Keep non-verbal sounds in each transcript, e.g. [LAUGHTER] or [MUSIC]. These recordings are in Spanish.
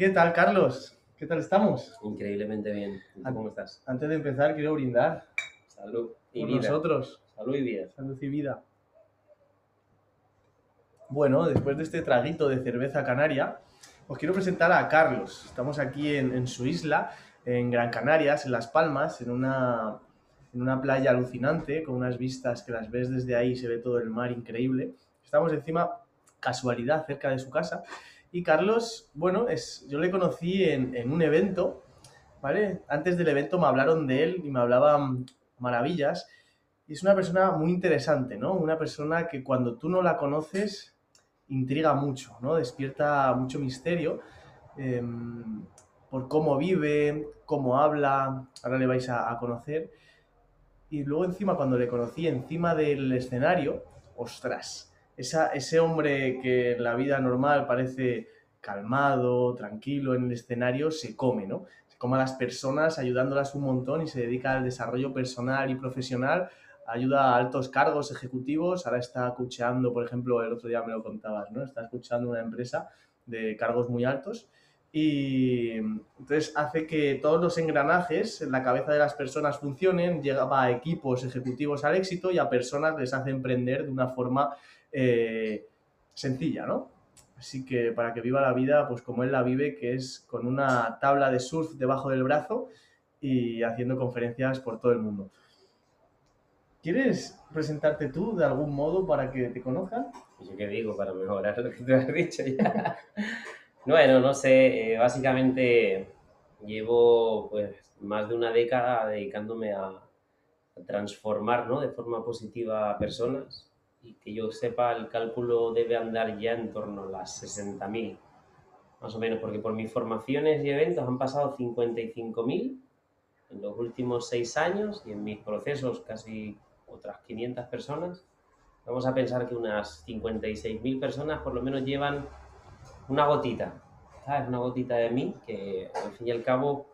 ¿Qué tal, Carlos? ¿Qué tal estamos? Increíblemente bien. ¿Y tú ¿Cómo estás? Antes de empezar, quiero brindar. Salud y por vida. nosotros. Salud y vida. Salud y vida. Bueno, después de este traguito de cerveza canaria, os quiero presentar a Carlos. Estamos aquí en, en su isla, en Gran Canarias, en Las Palmas, en una, en una playa alucinante, con unas vistas que las ves desde ahí, se ve todo el mar increíble. Estamos encima, casualidad, cerca de su casa. Y Carlos, bueno, es, yo le conocí en, un evento, ¿vale? Antes del evento me hablaron de él y me hablaban maravillas. Es una persona muy interesante, ¿no? Una persona que cuando tú no la conoces intriga mucho, ¿no? Despierta mucho misterio eh, por cómo vive, cómo habla, ahora le vais a, a, conocer. Y luego encima, cuando le conocí encima del escenario, ostras, ese hombre que en la vida normal parece calmado, tranquilo en el escenario, se come, ¿no? Se come a las personas ayudándolas un montón y se dedica al desarrollo personal y profesional ayuda a altos cargos ejecutivos, ahora está coacheando, por ejemplo, el otro día me lo contabas, ¿no? Está escuchando una empresa de cargos muy altos y entonces hace que todos los engranajes en la cabeza de las personas funcionen, llega a equipos ejecutivos al éxito y a personas les hace emprender de una forma eh, sencilla, ¿no? Así que para que viva la vida, pues como él la vive, que es con una tabla de surf debajo del brazo y haciendo conferencias por todo el mundo. ¿Quieres presentarte tú de algún modo para que te conozcan? ¿Yo qué digo para mejorar lo que tú has dicho ya? [LAUGHS] bueno, no sé, eh, básicamente llevo pues más de una década dedicándome a, a transformar ¿no? de forma positiva a personas y que yo sepa el cálculo debe andar ya en torno a las 60.000, más o menos, porque por mis formaciones y eventos han pasado 55.000 en los últimos seis años y en mis procesos casi otras 500 personas, vamos a pensar que unas 56.000 personas por lo menos llevan una gotita, ¿sabes? Una gotita de mí, que al fin y al cabo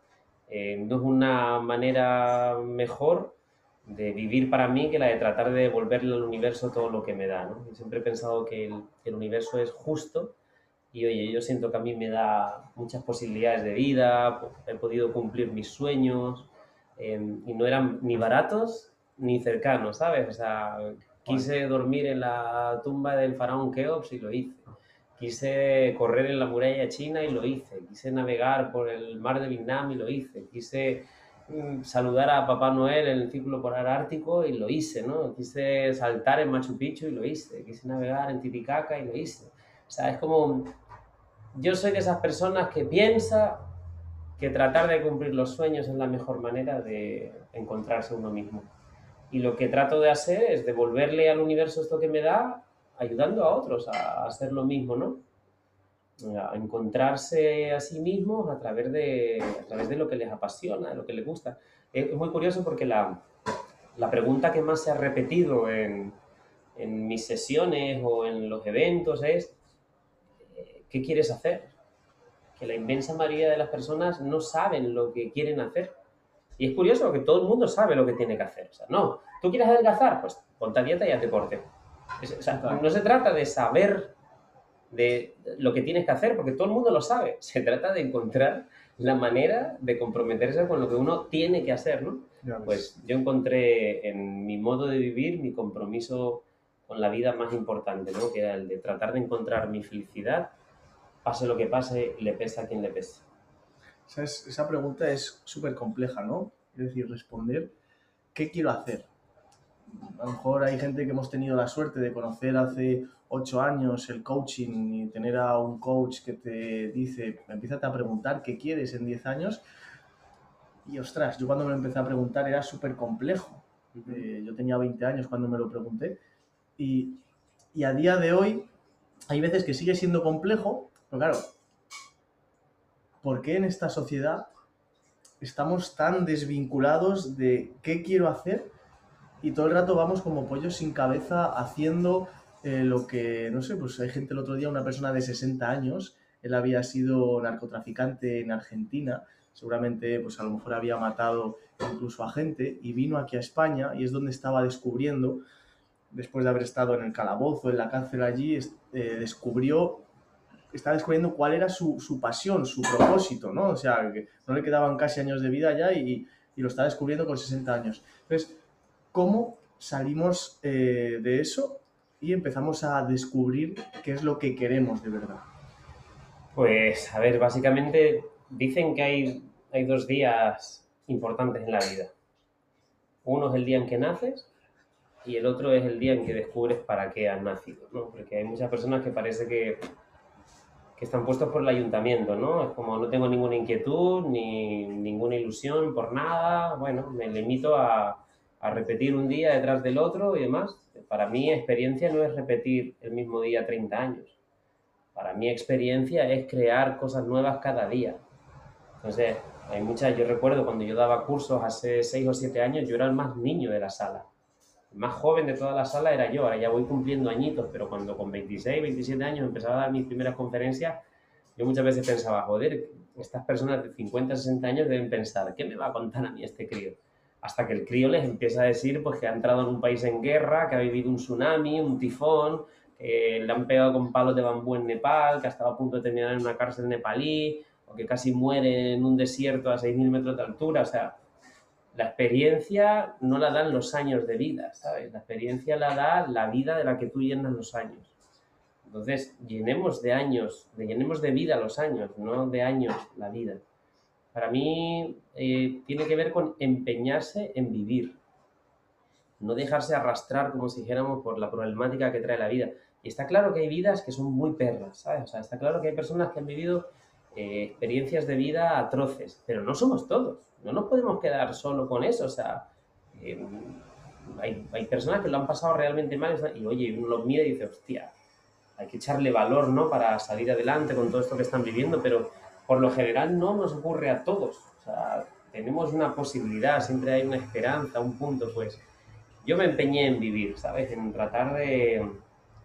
eh, no es una manera mejor de vivir para mí que la de tratar de devolverle al universo todo lo que me da, ¿no? Yo siempre he pensado que el, que el universo es justo y oye, yo siento que a mí me da muchas posibilidades de vida, he podido cumplir mis sueños eh, y no eran ni baratos ni cercano, ¿sabes? O sea, quise dormir en la tumba del faraón Keops y lo hice. Quise correr en la muralla china y lo hice. Quise navegar por el mar de Vietnam y lo hice. Quise saludar a Papá Noel en el círculo polar ártico y lo hice, ¿no? Quise saltar en Machu Picchu y lo hice. Quise navegar en Titicaca y lo hice. O sea, es como... Yo soy de esas personas que piensa que tratar de cumplir los sueños es la mejor manera de encontrarse uno mismo. Y lo que trato de hacer es devolverle al universo esto que me da, ayudando a otros a hacer lo mismo, ¿no? A encontrarse a sí mismos a través de, a través de lo que les apasiona, de lo que les gusta. Es muy curioso porque la, la pregunta que más se ha repetido en, en mis sesiones o en los eventos es, ¿qué quieres hacer? Que la inmensa mayoría de las personas no saben lo que quieren hacer y es curioso que todo el mundo sabe lo que tiene que hacer. O sea, no, tú quieres adelgazar, pues ponte a dieta y haz deporte. O sea, no se trata de saber de lo que tienes que hacer, porque todo el mundo lo sabe. [LAUGHS] Se trata de encontrar la manera de comprometerse con lo que uno tiene que hacer, ¿no? Pues yo encontré en mi modo de vivir mi compromiso con la vida más importante, ¿no? Que era el de tratar de encontrar mi felicidad, pase lo que pase, le pese a quien le pese. Esa, es, esa pregunta es súper compleja, ¿no? Es decir, responder, ¿qué quiero hacer? A lo mejor hay gente que hemos tenido la suerte de conocer hace ocho años el coaching y tener a un coach que te dice, empieza a preguntar qué quieres en 10 años. Y ostras, yo cuando me lo empecé a preguntar era súper complejo. Eh, yo tenía 20 años cuando me lo pregunté. Y, y a día de hoy hay veces que sigue siendo complejo, pero claro, ¿por qué en esta sociedad estamos tan desvinculados de qué quiero hacer y todo el rato vamos como pollos sin cabeza haciendo eh, lo que, no sé, pues hay gente el otro día, una persona de 60 años, él había sido narcotraficante en Argentina, seguramente pues a lo mejor había matado incluso a gente y vino aquí a España y es donde estaba descubriendo, después de haber estado en el calabozo, en la cárcel allí, eh, descubrió está descubriendo cuál era su, su, pasión, su propósito, ¿no? O sea, que no le quedaban casi años de vida ya y, y lo está descubriendo con 60 años. Entonces, ¿cómo salimos eh, de eso y empezamos a descubrir qué es lo que queremos de verdad? Pues, a ver, básicamente dicen que hay, hay dos días importantes en la vida. Uno es el día en que naces y el otro es el día en que descubres para qué has nacido, ¿no? Porque hay muchas personas que parece que, que están puestos por el ayuntamiento, ¿no? Es como no tengo ninguna inquietud ni ninguna ilusión por nada, bueno, me limito a, a repetir un día detrás del otro y demás. Para mí experiencia no es repetir el mismo día 30 años. Para mí experiencia es crear cosas nuevas cada día. Entonces, hay muchas, yo recuerdo cuando yo daba cursos hace 6 o 7 años, yo era el más niño de la sala. El más joven de toda la sala era yo, ahora ya voy cumpliendo añitos, pero cuando con 26, 27 años empezaba a dar mis primeras conferencias, yo muchas veces pensaba, joder, estas personas de 50, 60 años deben pensar, ¿qué me va a contar a mí este crío? Hasta que el crío les empieza a decir pues, que ha entrado en un país en guerra, que ha vivido un tsunami, un tifón, que le han pegado con palos de bambú en Nepal, que ha estado a punto de terminar en una cárcel nepalí, o que casi muere en un desierto a 6.000 metros de altura. O sea, la experiencia no la dan los años de vida, ¿sabes? La experiencia la da la vida de la que tú llenas los años. Entonces, llenemos de años, llenemos de vida los años, no de años la vida para mí eh, tiene que ver con empeñarse en vivir, no dejarse arrastrar, como si dijéramos, por la problemática que trae la vida. Y está claro que hay vidas que son muy perras, ¿sabes? O sea, está claro que hay personas que han vivido eh, experiencias de vida atroces, pero no somos todos, no nos podemos quedar solo con eso, o sea, eh, hay, hay, personas que lo han pasado realmente mal y oye, uno los mira y dice, hostia, hay que echarle valor, ¿no? Para salir adelante con todo esto que están viviendo, pero por lo general no nos ocurre a todos. O sea, tenemos una posibilidad, siempre hay una esperanza, un punto, pues. Yo me empeñé en vivir, ¿sabes? En tratar de,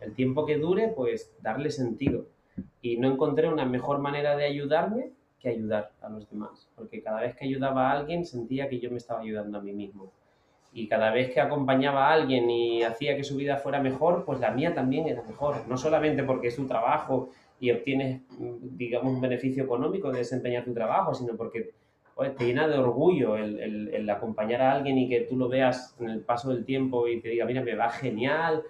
el tiempo que dure, pues darle sentido. Y no encontré una mejor manera de ayudarme que ayudar a los demás. Porque cada vez que ayudaba a alguien sentía que yo me estaba ayudando a mí mismo. Y cada vez que acompañaba a alguien y hacía que su vida fuera mejor, pues la mía también era mejor. No solamente porque es su trabajo y obtienes, digamos, un beneficio económico de desempeñar tu trabajo, sino porque te llena de orgullo el, acompañar a alguien y que tú lo veas en el paso del tiempo y te diga, mira, me va genial,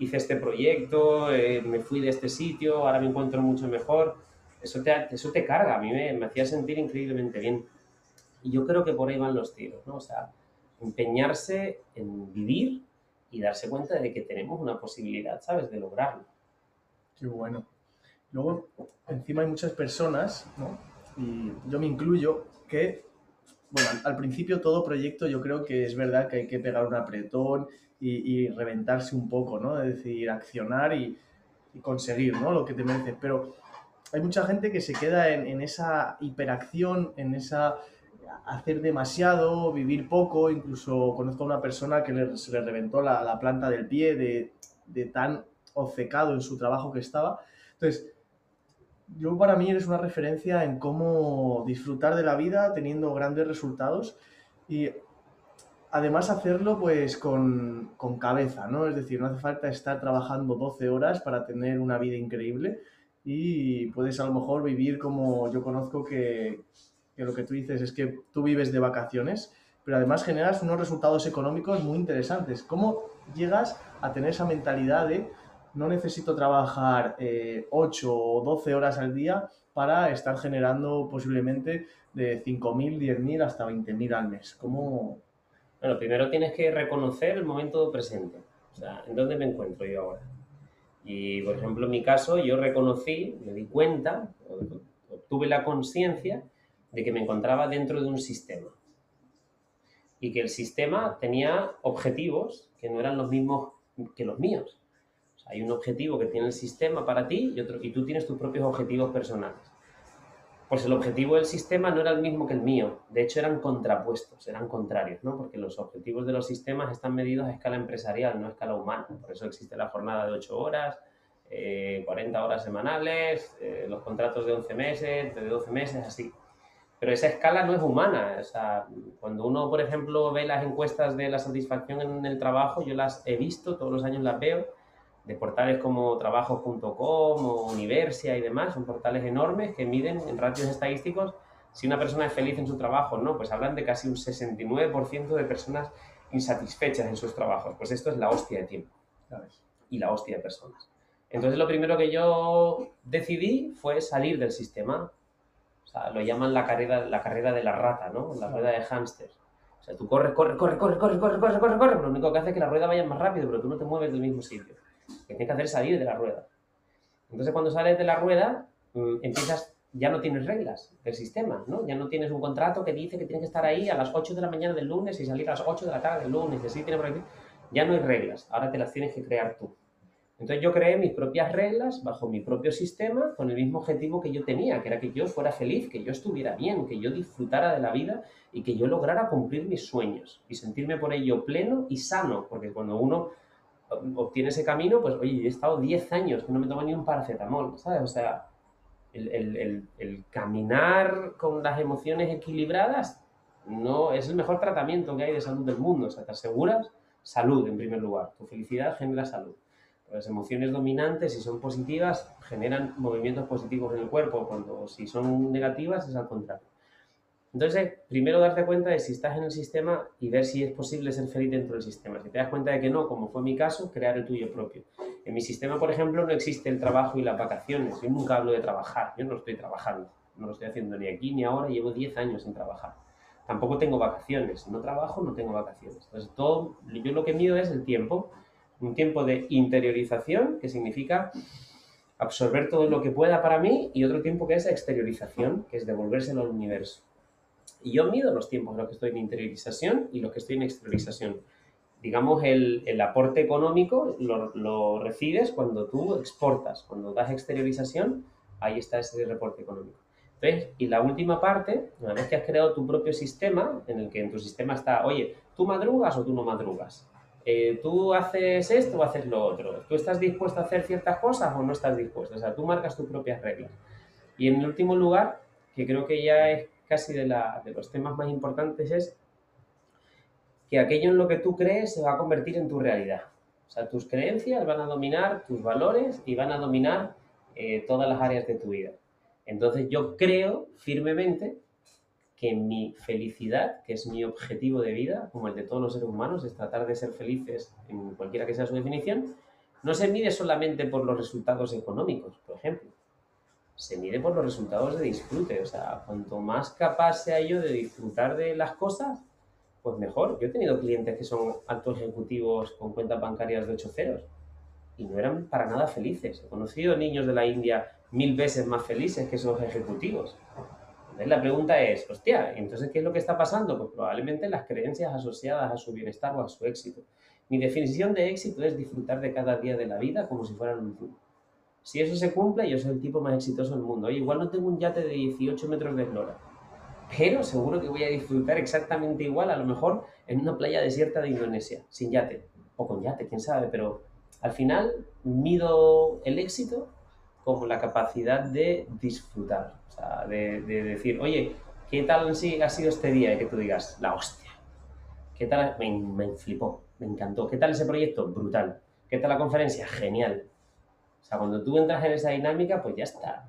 hice este proyecto, eh, me fui de este sitio, ahora me encuentro mucho mejor. Eso te, eso te carga, a mí me hacía sentir increíblemente bien. Y yo creo que por ahí van los tiros, ¿no? O sea, empeñarse en vivir y darse cuenta de que tenemos una posibilidad, ¿sabes?, de lograrlo. Qué bueno. Luego, encima hay muchas personas, ¿no? y yo me incluyo, que, bueno, al principio todo proyecto yo creo que es verdad que hay que pegar un apretón y, reventarse un poco, ¿no? Es decir, accionar y, conseguir, ¿no? Lo que te mereces. Pero hay mucha gente que se queda en, esa hiperacción, en esa hacer demasiado, vivir poco. Incluso conozco a una persona que se le reventó la, la planta del pie de, de, tan obcecado en su trabajo que estaba. Entonces, yo para mí eres una referencia en cómo disfrutar de la vida teniendo grandes resultados y además hacerlo pues con, con, cabeza, ¿no? Es decir, no hace falta estar trabajando 12 horas para tener una vida increíble y puedes a lo mejor vivir como yo conozco que, que lo que tú dices es que tú vives de vacaciones, pero además generas unos resultados económicos muy interesantes. ¿Cómo llegas a tener esa mentalidad de no necesito trabajar 8 eh, o 12 horas al día para estar generando posiblemente de 5.000, 10.000 hasta 20.000 al mes. ¿Cómo...? Bueno, primero tienes que reconocer el momento presente. O sea, ¿en dónde me encuentro yo ahora? Y, por ejemplo, en mi caso, yo reconocí, me di cuenta, obtuve la conciencia de que me encontraba dentro de un sistema. Y que el sistema tenía objetivos que no eran los mismos que los míos. Hay un objetivo que tiene el sistema para ti y, otro, y tú tienes tus propios objetivos personales. Pues el objetivo del sistema no era el mismo que el mío, de hecho eran contrapuestos, eran contrarios, ¿no? Porque los objetivos de los sistemas están medidos a escala empresarial, no a escala humana. Por eso existe la jornada de 8 horas, 40 eh, horas semanales, eh, los contratos de 11 meses, de 12 meses, así. Pero esa escala no es humana. O sea, cuando uno, por ejemplo, ve las encuestas de la satisfacción en el trabajo, yo las he visto, todos los años las veo, de portales como trabajos.com o Universia y demás, son portales enormes que miden en ratios estadísticos si una persona es feliz en su trabajo o no, pues hablan de casi un 69% de personas insatisfechas en sus trabajos. Pues esto es la hostia de tiempo y la hostia de personas. Entonces lo primero que yo decidí fue salir del sistema. O sea, lo llaman la carrera, la carrera de la rata, ¿no? La rueda de hámster. O sea, tú corres, corres, corres, corres, corres, corres, corres, corres, corres, lo único que hace es que la rueda vaya más rápido, pero tú no te mueves del mismo sitio. Que tienes que hacer salir de la rueda. Entonces cuando sales de la rueda, mm, empiezas, ya no tienes reglas del sistema, ¿no? Ya no tienes un contrato que dice que tienes que estar ahí a las 8 de la mañana del lunes y salir a las 8 de la tarde del lunes, y así tiene por aquí. Ya no hay reglas, ahora te las tienes que crear tú. Entonces yo creé mis propias reglas bajo mi propio sistema con el mismo objetivo que yo tenía, que era que yo fuera feliz, que yo estuviera bien, que yo disfrutara de la vida y que yo lograra cumplir mis sueños y sentirme por ello pleno y sano, porque cuando uno obtiene ese camino, pues oye, he estado 10 años que no me tomo ni un paracetamol, ¿sabes? O sea, el, el, el, caminar con las emociones equilibradas no es el mejor tratamiento que hay de salud del mundo, o sea, te aseguras salud en primer lugar, tu felicidad genera salud. Las emociones dominantes, si son positivas, generan movimientos positivos en el cuerpo, cuando si son negativas es al contrario. Entonces, primero darte cuenta de si estás en el sistema y ver si es posible ser feliz dentro del sistema. Si te das cuenta de que no, como fue mi caso, crear el tuyo propio. En mi sistema, por ejemplo, no existe el trabajo y las vacaciones. Yo nunca hablo de trabajar, yo no estoy trabajando. No lo estoy haciendo ni aquí ni ahora, llevo 10 años sin trabajar. Tampoco tengo vacaciones, no trabajo, no tengo vacaciones. Entonces, todo, yo lo que mido es el tiempo un tiempo de interiorización, que significa absorber todo lo que pueda para mí, y otro tiempo que es exteriorización, que es devolvérselo al universo. Y yo mido los tiempos en los que estoy en interiorización y los que estoy en exteriorización. Digamos, el, el aporte económico lo, lo, recibes cuando tú exportas, cuando das exteriorización, ahí está ese reporte económico. Entonces, y la última parte, una vez que has creado tu propio sistema, en el que en tu sistema está, oye, ¿tú madrugas o tú no madrugas? Eh, tú haces esto o haces lo otro. ¿Tú estás dispuesto a hacer ciertas cosas o no estás dispuesto? O sea, tú marcas tus propias reglas. Y en el último lugar, que creo que ya es casi de, la, de los temas más importantes, es que aquello en lo que tú crees se va a convertir en tu realidad. O sea, tus creencias van a dominar tus valores y van a dominar eh, todas las áreas de tu vida. Entonces yo creo firmemente que mi felicidad, que es mi objetivo de vida, como el de todos los seres humanos, es tratar de ser felices en cualquiera que sea su definición, no se mide solamente por los resultados económicos, por ejemplo. Se mide por los resultados de disfrute. O sea, cuanto más capaz sea yo de disfrutar de las cosas, pues mejor. Yo he tenido clientes que son altos ejecutivos con cuentas bancarias de 8 ceros y no eran para nada felices. He conocido niños de la India mil veces más felices que esos ejecutivos la pregunta es, hostia, entonces qué es lo que está pasando? Pues probablemente las creencias asociadas a su bienestar o a su éxito. Mi definición de éxito es disfrutar de cada día de la vida como si fuera un último. Si eso se cumple, yo soy el tipo más exitoso del mundo. igual no tengo un yate de 18 metros de eslora, pero seguro que voy a disfrutar exactamente igual, a lo mejor en una playa desierta de Indonesia, sin yate, o con yate, quién sabe, pero al final mido el éxito como la capacidad de disfrutar, o sea, de, decir, oye, ¿qué tal ha sido este día? Y que tú digas, la hostia, ¿qué tal? Me, me flipó, me encantó. ¿Qué tal ese proyecto? Brutal. ¿Qué tal la conferencia? Genial. O sea, cuando tú entras en esa dinámica, pues ya está.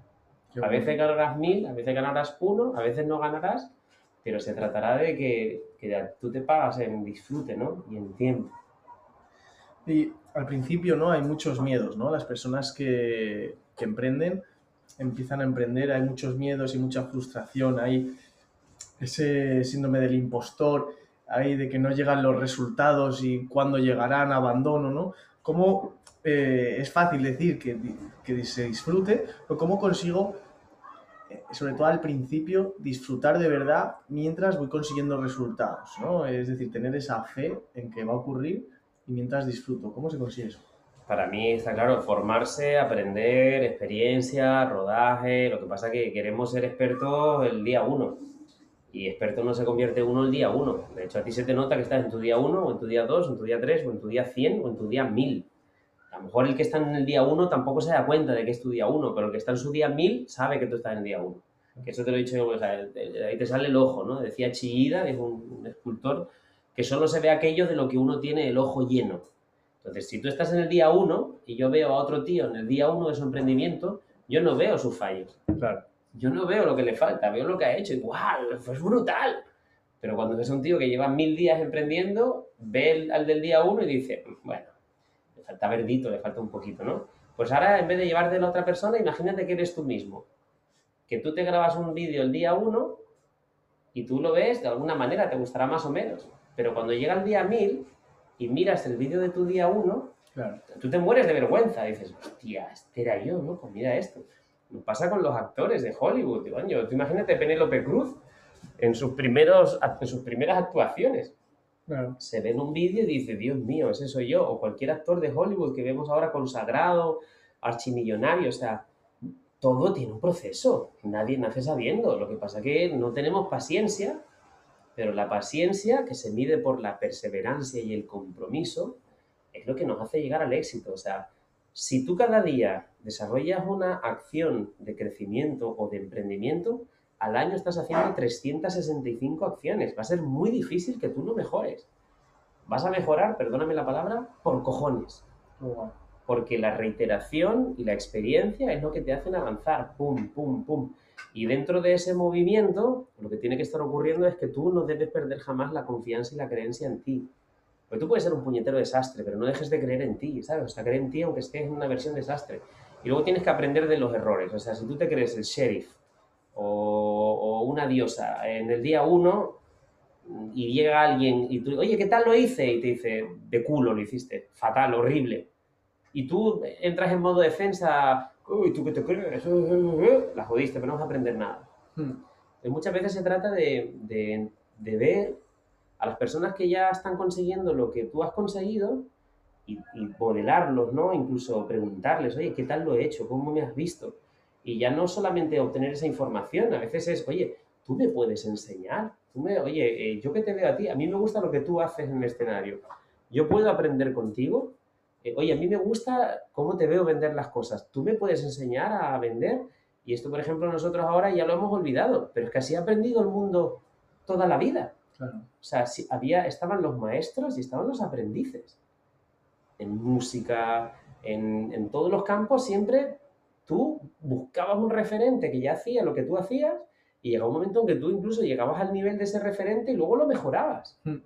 A veces ganarás mil, a veces ganarás uno, a veces no ganarás, pero se tratará de que, que tú te pagas en disfrute, ¿no? Y en tiempo. Y al principio, ¿no? Hay muchos miedos, ¿no? Las personas que, que emprenden, empiezan a emprender, hay muchos miedos y mucha frustración, hay ese síndrome del impostor, hay de que no llegan los resultados y cuándo llegarán, abandono, ¿no? ¿Cómo eh, es fácil decir que, que, se disfrute, pero cómo consigo, eh, sobre todo al principio, disfrutar de verdad mientras voy consiguiendo resultados, ¿no? Es decir, tener esa fe en que va a ocurrir y mientras disfruto. ¿Cómo se consigue eso? Para mí está claro, formarse, aprender, experiencia, rodaje. Lo que pasa es que queremos ser expertos el día uno. Y experto no se convierte uno el día uno. De hecho, a ti se te nota que estás en tu día uno, o en tu día dos, o en tu día tres, o en tu día cien, o en tu día mil. A lo mejor el que está en el día uno tampoco se da cuenta de que es tu día uno, pero el que está en su día mil sabe que tú estás en el día uno. Que eso te lo he dicho yo, ahí te sale el ojo, ¿no? Decía Chillida, que es un escultor, que solo se ve aquello de lo que uno tiene el ojo lleno. Entonces, si tú estás en el día uno y yo veo a otro tío en el día uno de su emprendimiento, yo no veo sus fallos. Claro. Yo no veo lo que le falta, veo lo que ha hecho y ¡guau! Fue brutal. Pero cuando ves a un tío que lleva mil días emprendiendo, ve al del día uno y dice, bueno, le falta verdito, le falta un poquito, ¿no? Pues ahora, en vez de llevarte a la otra persona, imagínate que eres tú mismo. Que tú te grabas un vídeo el día uno y tú lo ves, de alguna manera te gustará más o menos. Pero cuando llega el día mil y miras el vídeo de tu día uno, Claro. tú te mueres de vergüenza. Dices, hostia, este era yo, ¿no? Pues mira esto. Pasa con los actores de Hollywood. Digo, coño, tú imagínate Penélope Cruz en sus, primeros, en sus primeras actuaciones. Claro. Se ve en un vídeo y dice, Dios mío, ese soy yo. O cualquier actor de Hollywood que vemos ahora consagrado, archimillonario. O sea, todo tiene un proceso. Nadie nace sabiendo. Lo que pasa que no tenemos paciencia, pero la paciencia, que se mide por la perseverancia y el compromiso, es lo que nos hace llegar al éxito. O sea, si tú cada día desarrollas una acción de crecimiento o de emprendimiento, al año estás haciendo 365 acciones. Va a ser muy difícil que tú no mejores. Vas a mejorar, perdóname la palabra, por cojones. Porque la reiteración y la experiencia es lo que te hacen avanzar. Pum, pum, pum. Y dentro de ese movimiento, lo que tiene que estar ocurriendo es que tú no debes perder jamás la confianza y la creencia en ti. Porque tú puedes ser un puñetero desastre, pero no dejes de creer en ti, ¿sabes? O sea, creer en ti aunque estés en una versión desastre. Y luego tienes que aprender de los errores. O sea, si tú te crees el sheriff o, o una diosa en el día uno y llega alguien y tú, oye, ¿qué tal lo hice? Y te dice, de culo lo hiciste, fatal, horrible. Y tú entras en modo defensa, uy, ¿tú qué te crees? La jodiste, pero no vas a aprender nada. Hmm. Y muchas veces se trata de, de, de ver a las personas que ya están consiguiendo lo que tú has conseguido y, modelarlos, ¿no? Incluso preguntarles, oye, ¿qué tal lo he hecho? ¿Cómo me has visto? Y ya no solamente obtener esa información, a veces es, oye, tú me puedes enseñar. Tú me, oye, eh, yo que te veo a ti, a mí me gusta lo que tú haces en el escenario. Yo puedo aprender contigo. Eh, oye, a mí me gusta cómo te veo vender las cosas. Tú me puedes enseñar a vender. Y esto, por ejemplo, nosotros ahora ya lo hemos olvidado, pero es que así ha aprendido el mundo toda la vida. Claro. O sea, sí, había, estaban los maestros y estaban los aprendices. En música, en, en todos los campos, siempre tú buscabas un referente que ya hacía lo que tú hacías y llegaba un momento en que tú incluso llegabas al nivel de ese referente y luego lo mejorabas. Hmm.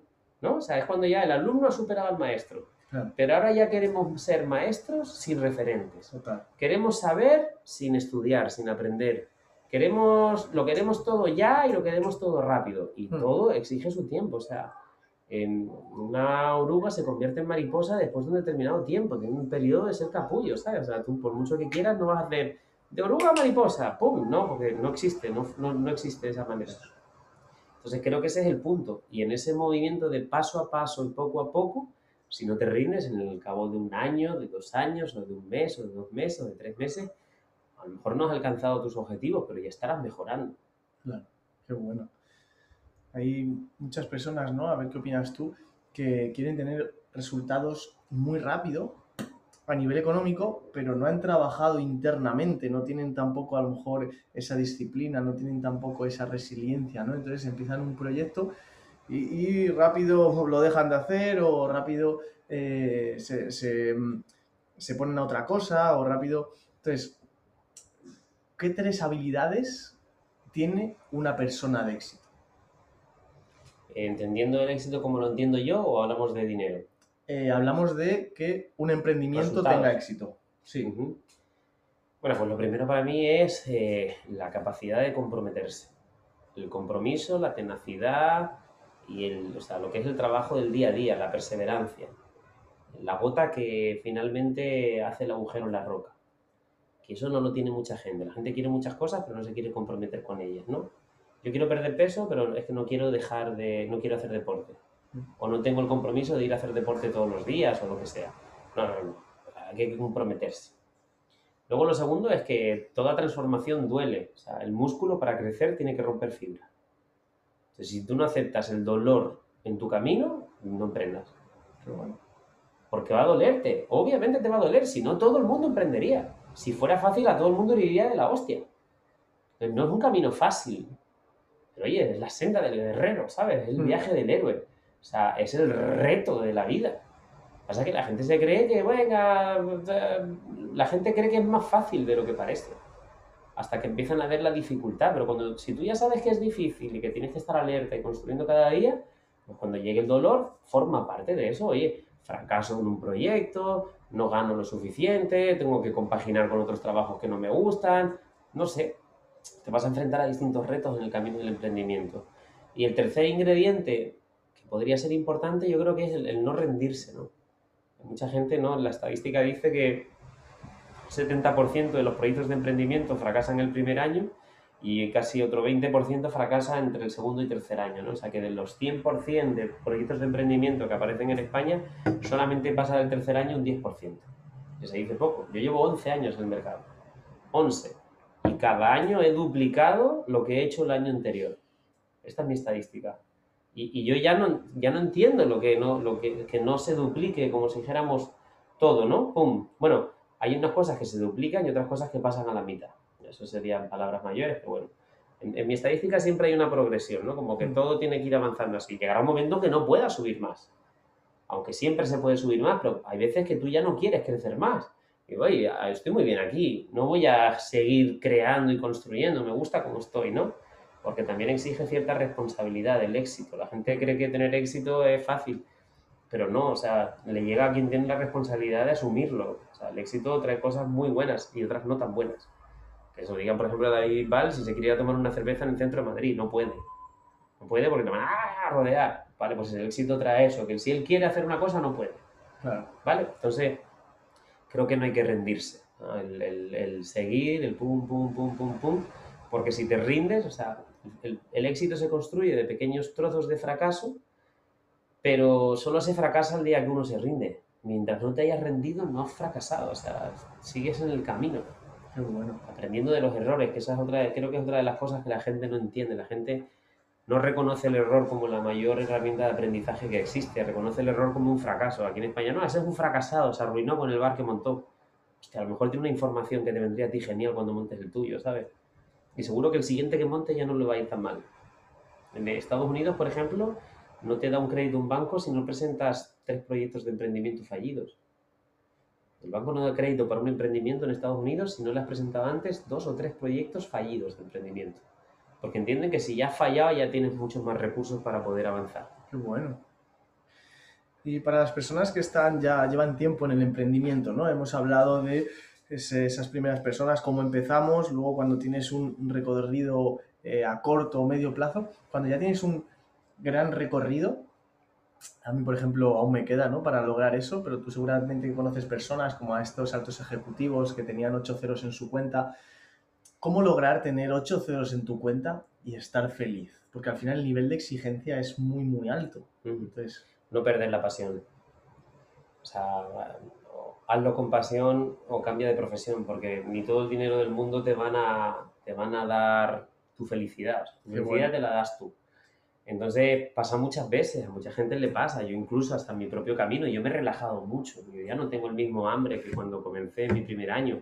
¿No? O sea, es cuando ya el alumno ha superado al maestro. Claro. Pero ahora ya queremos ser maestros sin referentes. Total. Queremos saber sin estudiar, sin aprender. Queremos, lo queremos todo ya y lo queremos todo rápido. Y Hmm. todo exige su tiempo. O sea, en una oruga se convierte en mariposa después de un determinado tiempo. Tiene un periodo de ser capullo, ¿sabes? O sea, tú por mucho que quieras no vas a hacer de oruga a mariposa, ¡pum! No, porque no existe, no, no, no existe de esa manera. Entonces creo que ese es el punto. Y en ese movimiento de paso a paso y poco a poco, si no te rindes en el cabo de un año, de dos años, o de un mes, o de dos meses, o de tres meses, a lo mejor no has alcanzado tus objetivos, pero ya estarás mejorando. Claro, qué bueno. Hay muchas personas, ¿no? A ver qué opinas tú, que quieren tener resultados muy rápido a nivel económico, pero no han trabajado internamente, no tienen tampoco a lo mejor esa disciplina, no tienen tampoco esa resiliencia, ¿no? Entonces empiezan un proyecto y, rápido lo dejan de hacer o rápido eh, se, se, se ponen a otra cosa o rápido... Entonces, ¿qué tres habilidades tiene una persona de éxito? ¿Entendiendo el éxito como lo entiendo yo o hablamos de dinero? Eh, hablamos de que un emprendimiento Resultados. tenga éxito. Sí. Bueno, pues lo primero para mí es eh, la capacidad de comprometerse. El compromiso, la tenacidad y el, o sea, lo que es el trabajo del día a día, la perseverancia. La gota que finalmente hace el agujero en la roca. Que eso no lo tiene mucha gente. La gente quiere muchas cosas, pero no se quiere comprometer con ellas, ¿no? Yo quiero perder peso, pero es que no quiero dejar de, no quiero hacer deporte. O no tengo el compromiso de ir a hacer deporte todos los días o lo que sea. No, no, no. Hay que comprometerse. Luego lo segundo es que toda transformación duele. O sea, el músculo para crecer tiene que romper fibra. Si tú no aceptas el dolor en tu camino, no emprendas. Porque va a dolerte. Obviamente te va a doler. Si no, todo el mundo emprendería. Si fuera fácil, a todo el mundo le iría de la hostia. No es un camino fácil. Pero oye, es la senda del guerrero, ¿sabes? Es el Mm. viaje del héroe. O sea, es el reto de la vida. Pasa que la gente se cree que, venga, la gente cree que es más fácil de lo que parece. Hasta que empiezan a ver la dificultad. Pero cuando, si tú ya sabes que es difícil y que tienes que estar alerta y construyendo cada día, pues cuando llegue el dolor, forma parte de eso. Oye, fracaso en un proyecto, no gano lo suficiente, tengo que compaginar con otros trabajos que no me gustan, no sé. Te vas a enfrentar a distintos retos en el camino del emprendimiento. Y el tercer ingrediente que podría ser importante, yo creo que es el, no rendirse, ¿no? Mucha gente, ¿no? La estadística dice que 70% de los proyectos de emprendimiento fracasan el primer año y casi otro 20% fracasa entre el segundo y tercer año, ¿no? O sea que de los 100% de proyectos de emprendimiento que aparecen en España, solamente pasa del tercer año un 10%. Que se dice poco. Yo llevo 11 años en el mercado. 11. Y cada año he duplicado lo que he hecho el año anterior. Esta es mi estadística. Y, y yo ya no, ya no entiendo lo, que no, lo que, que no se duplique, como si dijéramos todo, ¿no? ¡Pum! Bueno, hay unas cosas que se duplican y otras cosas que pasan a la mitad. Eso serían palabras mayores, pero bueno. En, mi estadística siempre hay una progresión, ¿no? Como que mm. todo tiene que ir avanzando así. Llegará un momento que no pueda subir más. Aunque siempre se puede subir más, pero hay veces que tú ya no quieres crecer más. Digo, oye, estoy muy bien aquí, no voy a seguir creando y construyendo, me gusta como estoy, ¿no? Porque también exige cierta responsabilidad del éxito. La gente cree que tener éxito es fácil, pero no, o sea, le llega a quien tiene la responsabilidad de asumirlo. O sea, el éxito trae cosas muy buenas y otras no tan buenas. Que se digan, por ejemplo, a David Val si se quería tomar una cerveza en el centro de Madrid. No puede. No puede porque te van a rodear. Vale, pues el éxito trae eso. Que si él quiere hacer una cosa, no puede. Vale, entonces creo que no hay que rendirse. El, el, seguir, el pum, pum, pum, pum, pum. Porque si te rindes, o sea, el, el éxito se construye de pequeños trozos de fracaso, pero solo se fracasa el día que uno se rinde. Mientras no te hayas rendido, no has fracasado. O sea, sigues en el camino bueno. Aprendiendo de los errores, que esa es otra, creo que es otra de las cosas que la gente no entiende. La gente no reconoce el error como la mayor herramienta de aprendizaje que existe, reconoce el error como un fracaso. Aquí en España, no, ese es un fracasado, se arruinó con el bar que montó. Hostia, a lo mejor tiene una información que te vendría a ti genial cuando montes el tuyo, ¿sabes? Y seguro que el siguiente que monte ya no le va a ir tan mal. En Estados Unidos, por ejemplo, no te da un crédito un banco si no presentas tres proyectos de emprendimiento fallidos. El banco no da crédito para un emprendimiento en Estados Unidos si no le has presentado antes dos o tres proyectos fallidos de emprendimiento. Porque entienden que si ya has fallado ya tienes muchos más recursos para poder avanzar. Qué bueno. Y para las personas que están ya llevan tiempo en el emprendimiento, ¿no? Hemos hablado de esas primeras personas, cómo empezamos, luego cuando tienes un recorrido eh, a corto o medio plazo, cuando ya tienes un gran recorrido, a mí, por ejemplo, aún me queda, ¿no? Para lograr eso, pero tú seguramente conoces personas como a estos altos ejecutivos que tenían 8 ceros en su cuenta. ¿Cómo lograr tener 8 ceros en tu cuenta y estar feliz? Porque al final el nivel de exigencia es muy, muy alto. Entonces... No perder la pasión. O sea, hazlo con pasión o cambia de profesión, porque ni todo el dinero del mundo te van a, te van a dar tu felicidad. Tu felicidad te la das tú. Entonces pasa muchas veces, a mucha gente le pasa, yo incluso hasta en mi propio camino, yo me he relajado mucho, yo ya no tengo el mismo hambre que cuando comencé mi primer año,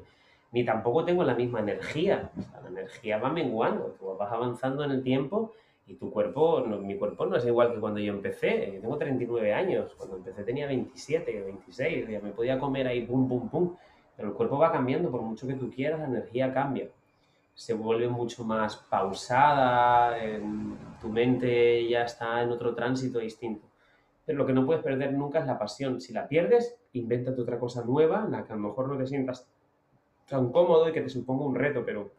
ni tampoco tengo la misma energía, la energía va menguando, tú vas avanzando en el tiempo y tu cuerpo, mi cuerpo no es igual que cuando yo empecé, yo tengo 39 años, cuando empecé tenía 27, 26, ya me podía comer ahí pum, pum, pum, pero el cuerpo va cambiando, por mucho que tú quieras, la energía cambia se vuelve mucho más pausada, tu mente ya está en otro tránsito distinto. Pero lo que no puedes perder nunca es la pasión. Si la pierdes, invéntate otra cosa nueva, en la que a lo mejor no te sientas tan cómodo y que te suponga un reto, pero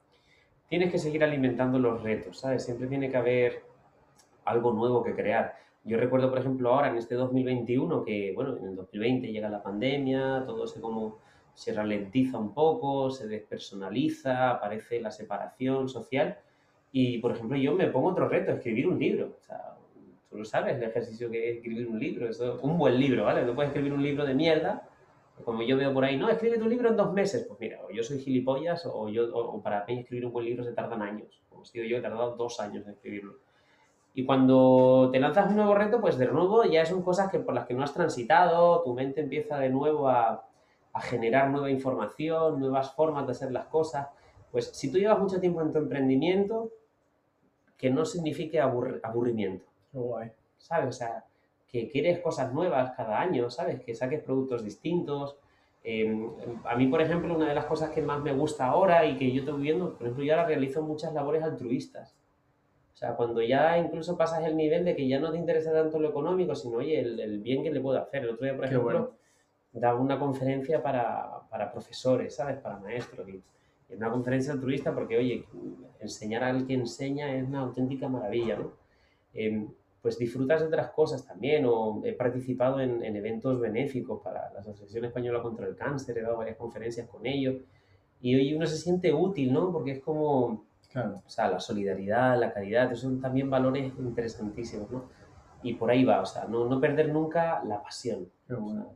tienes que seguir alimentando los retos, ¿sabes? Siempre tiene que haber algo nuevo que crear. Yo recuerdo, por ejemplo, ahora en este 2021, que, bueno, en el 2020 llega la pandemia, todo se como se ralentiza un poco, se despersonaliza, aparece la separación social. Y, por ejemplo, yo me pongo otro reto, escribir un libro. O sea, tú lo sabes, el ejercicio que es escribir un libro. Eso, un buen libro, ¿vale? No puedes escribir un libro de mierda, como yo veo por ahí, no, escribe tu libro en dos meses. Pues mira, o yo soy gilipollas o, yo, o para mí escribir un buen libro se tardan años. Como os digo yo, he tardado dos años en escribirlo. Y cuando te lanzas un nuevo reto, pues de nuevo ya son cosas que, por las que no has transitado, tu mente empieza de nuevo a, a generar nueva información, nuevas formas de hacer las cosas. Pues si tú llevas mucho tiempo en tu emprendimiento, que no signifique aburrimiento. guay. ¿Sabes? O sea, que quieres cosas nuevas cada año, ¿sabes? Que saques productos distintos. Em, a mí, por ejemplo, una de las cosas que más me gusta ahora y que yo estoy viendo, por ejemplo, yo ahora realizo muchas labores altruistas. O sea, cuando ya incluso pasas el nivel de que ya no te interesa tanto lo económico, sino, oye, el, bien que le puedo hacer. El otro día, por ejemplo, daba una conferencia para, para, profesores, ¿sabes? Para maestros. Y, y una conferencia altruista porque, oye, enseñar al que enseña es una auténtica maravilla, ¿no? Em, pues disfrutas de otras cosas también, o he participado en, eventos benéficos para la Asociación Española contra el Cáncer, he dado varias conferencias con ellos, y hoy uno se siente útil, ¿no? Porque es como, claro. o sea, la solidaridad, la caridad, son también valores interesantísimos, ¿no? Y por ahí va, o sea, no, no perder nunca la pasión.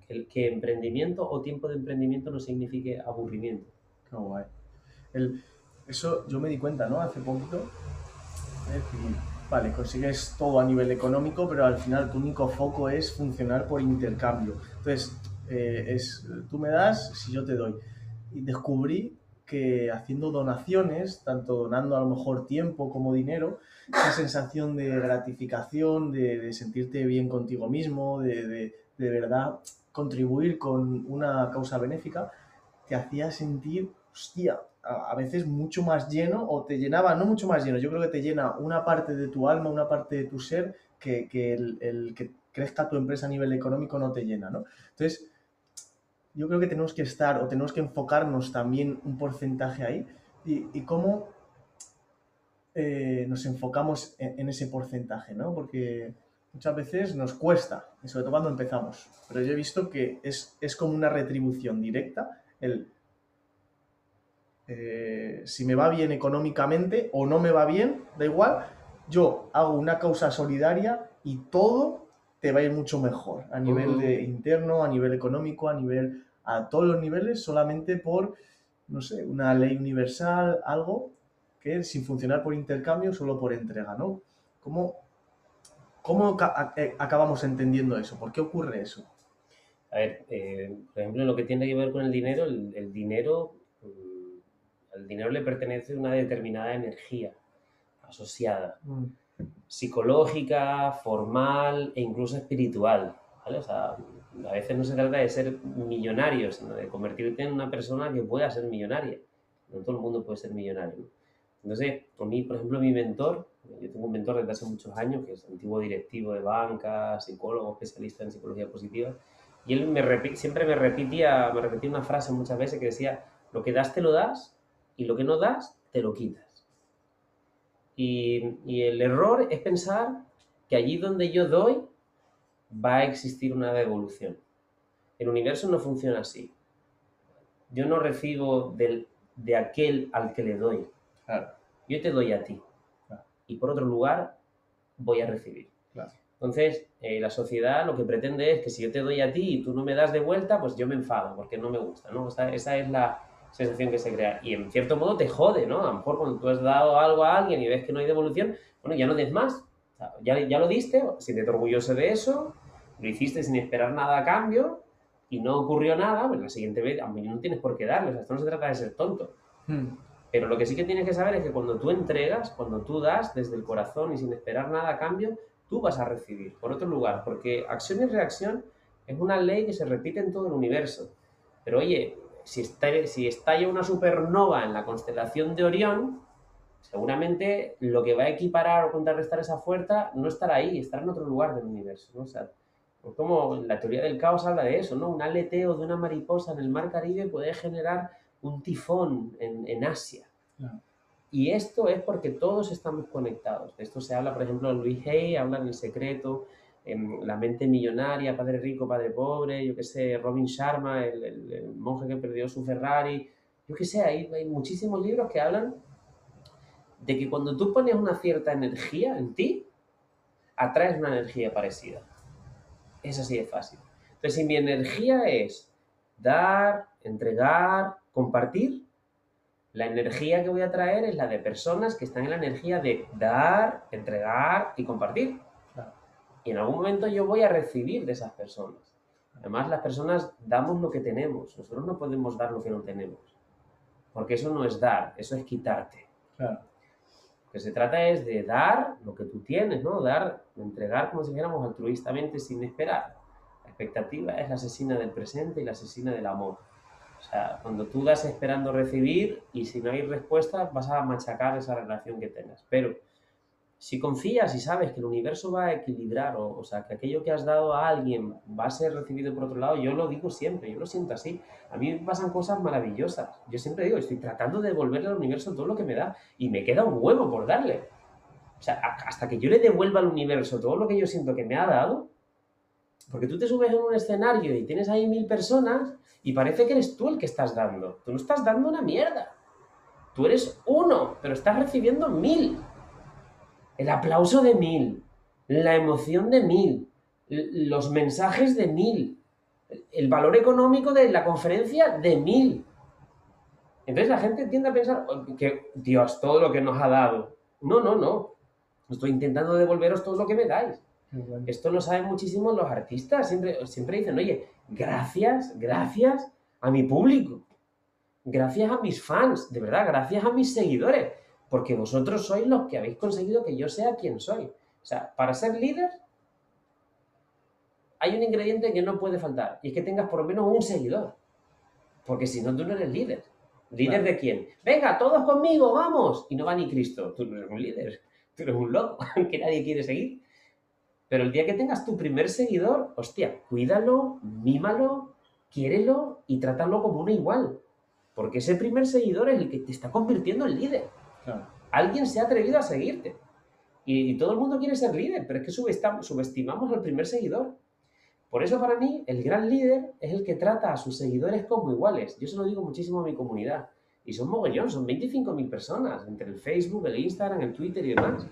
que, que, emprendimiento o tiempo de emprendimiento no signifique aburrimiento. Qué guay. El, eso yo me di cuenta, ¿no? Hace poquito, vale, consigues todo a nivel económico, pero al final tu único foco es funcionar por intercambio. Entonces, eh, es, tú me das si yo te doy. Y descubrí que haciendo donaciones, tanto donando a lo mejor tiempo como dinero, esa sensación de gratificación, de, sentirte bien contigo mismo, de, de, de, verdad contribuir con una causa benéfica, te hacía sentir, hostia, a veces mucho más lleno o te llenaba, no mucho más lleno, yo creo que te llena una parte de tu alma, una parte de tu ser que, que el, que crezca tu empresa a nivel económico no te llena, ¿no? Entonces, yo creo que tenemos que estar o tenemos que enfocarnos también un porcentaje ahí y, y cómo eh, nos enfocamos en, ese porcentaje, ¿no? Porque muchas veces nos cuesta, sobre todo cuando empezamos, pero yo he visto que es, es como una retribución directa el eh, si me va bien económicamente o no me va bien, da igual, yo hago una causa solidaria y todo te va a ir mucho mejor a nivel de interno, a nivel económico, a nivel a todos los niveles solamente por no sé, una ley universal, algo que sin funcionar por intercambio, solo por entrega, ¿no? ¿Cómo, cómo eh, acabamos entendiendo eso? ¿Por qué ocurre eso? A ver, eh, por ejemplo, lo que tiene que ver con el dinero, el dinero al dinero le pertenece una determinada energía asociada, mm. psicológica, formal e incluso espiritual. ¿vale? O sea, a veces no se trata de ser millonario, sino de convertirte en una persona que pueda ser millonaria. No todo el mundo puede ser millonario. Entonces, a mí, por ejemplo, mi mentor, yo tengo un mentor desde hace muchos años, que es antiguo directivo de banca, psicólogo, especialista en psicología positiva, y él me siempre me repetía, me repetía una frase muchas veces que decía, lo que das te lo das y lo que no das, te lo quitas. Y, y, el error es pensar que allí donde yo doy va a existir una devolución. El universo no funciona así. Yo no recibo del, de aquel al que le doy. Yo te doy a ti. Y por otro lugar, voy a recibir. Entonces, eh, la sociedad lo que pretende es que si yo te doy a ti y tú no me das de vuelta, pues yo me enfado porque no me gusta. ¿no? esa es la, sensación que se crea. Y en cierto modo te jode, ¿no? A lo mejor cuando tú has dado algo a alguien y ves que no hay devolución, bueno, ya no des más. ya, ya lo diste, siéntete orgulloso de eso, lo hiciste sin esperar nada a cambio y no ocurrió nada, pues la siguiente vez a mí no tienes por qué darle. O sea, esto no se trata de ser tonto. Hmm. Pero lo que sí que tienes que saber es que cuando tú entregas, cuando tú das desde el corazón y sin esperar nada a cambio, tú vas a recibir, por otro lugar, porque acción y reacción es una ley que se repite en todo el universo. Pero oye, si, si estalla una supernova en la constelación de Orión, seguramente lo que va a equiparar o contrarrestar esa fuerza no estará ahí, estará en otro lugar del universo. ¿no? O sea, como la teoría del caos habla de eso, ¿no? Un aleteo de una mariposa en el mar Caribe puede generar un tifón en, en Asia. Y esto es porque todos estamos conectados. De esto se habla, por ejemplo, Luis Hay habla en El Secreto, la mente millonaria, padre rico, padre pobre, yo qué sé, Robin Sharma, el, monje que perdió su Ferrari, yo qué sé, hay, hay muchísimos libros que hablan de que cuando tú pones una cierta energía en ti, atraes una energía parecida. Es así de fácil. Entonces, si mi energía es dar, entregar, compartir, la energía que voy a traer es la de personas que están en la energía de dar, entregar y compartir. Y en algún momento yo voy a recibir de esas personas. Además, las personas damos lo que tenemos. Nosotros no podemos dar lo que no tenemos. Porque eso no es dar, eso es quitarte. que se trata es de dar lo que tú tienes, ¿no? Dar, entregar como si dijéramos altruistamente sin esperar. La expectativa es la asesina del presente y la asesina del amor. O sea, cuando tú das esperando recibir y si no hay respuesta vas a machacar esa relación que tengas. Pero si confías y sabes que el universo va a equilibrar, o, o, sea, que aquello que has dado a alguien va a ser recibido por otro lado, yo lo digo siempre, yo lo siento así. A mí me pasan cosas maravillosas. Yo siempre digo, estoy tratando de devolverle al universo todo lo que me da y me queda un huevo por darle. O sea, hasta que yo le devuelva al universo todo lo que yo siento que me ha dado, porque tú te subes en un escenario y tienes ahí mil personas y parece que eres tú el que estás dando. Tú no estás dando una mierda. Tú eres uno, pero estás recibiendo mil el aplauso de mil, la emoción de mil, los mensajes de mil, el valor económico de la conferencia de mil. Entonces la gente tiende a pensar que Dios, todo lo que nos ha dado. No, no, no. Estoy intentando devolveros todo lo que me dais. Esto lo saben muchísimo los artistas. Siempre, siempre dicen, oye, gracias, gracias a mi público. Gracias a mis fans, de verdad, gracias a mis seguidores porque vosotros sois los que habéis conseguido que yo sea quien soy. O sea, para ser líder hay un ingrediente que no puede faltar y es que tengas por lo menos un seguidor. Porque si no, tú no eres líder. ¿Líder de quién? Venga, todos conmigo, vamos. Y no va ni Cristo. Tú no eres un líder. Tú eres un loco [LAUGHS] que nadie quiere seguir. Pero el día que tengas tu primer seguidor, hostia, cuídalo, mímalo, quiérelo y trátalo como uno igual. Porque ese primer seguidor es el que te está convirtiendo en líder. Alguien se ha atrevido a seguirte. Y, todo el mundo quiere ser líder, pero es que subestimamos al primer seguidor. Por eso para mí el gran líder es el que trata a sus seguidores como iguales. Yo se lo digo muchísimo a mi comunidad. Y son mogollón, son 25.000 personas, entre el Facebook, el Instagram, el Twitter y demás.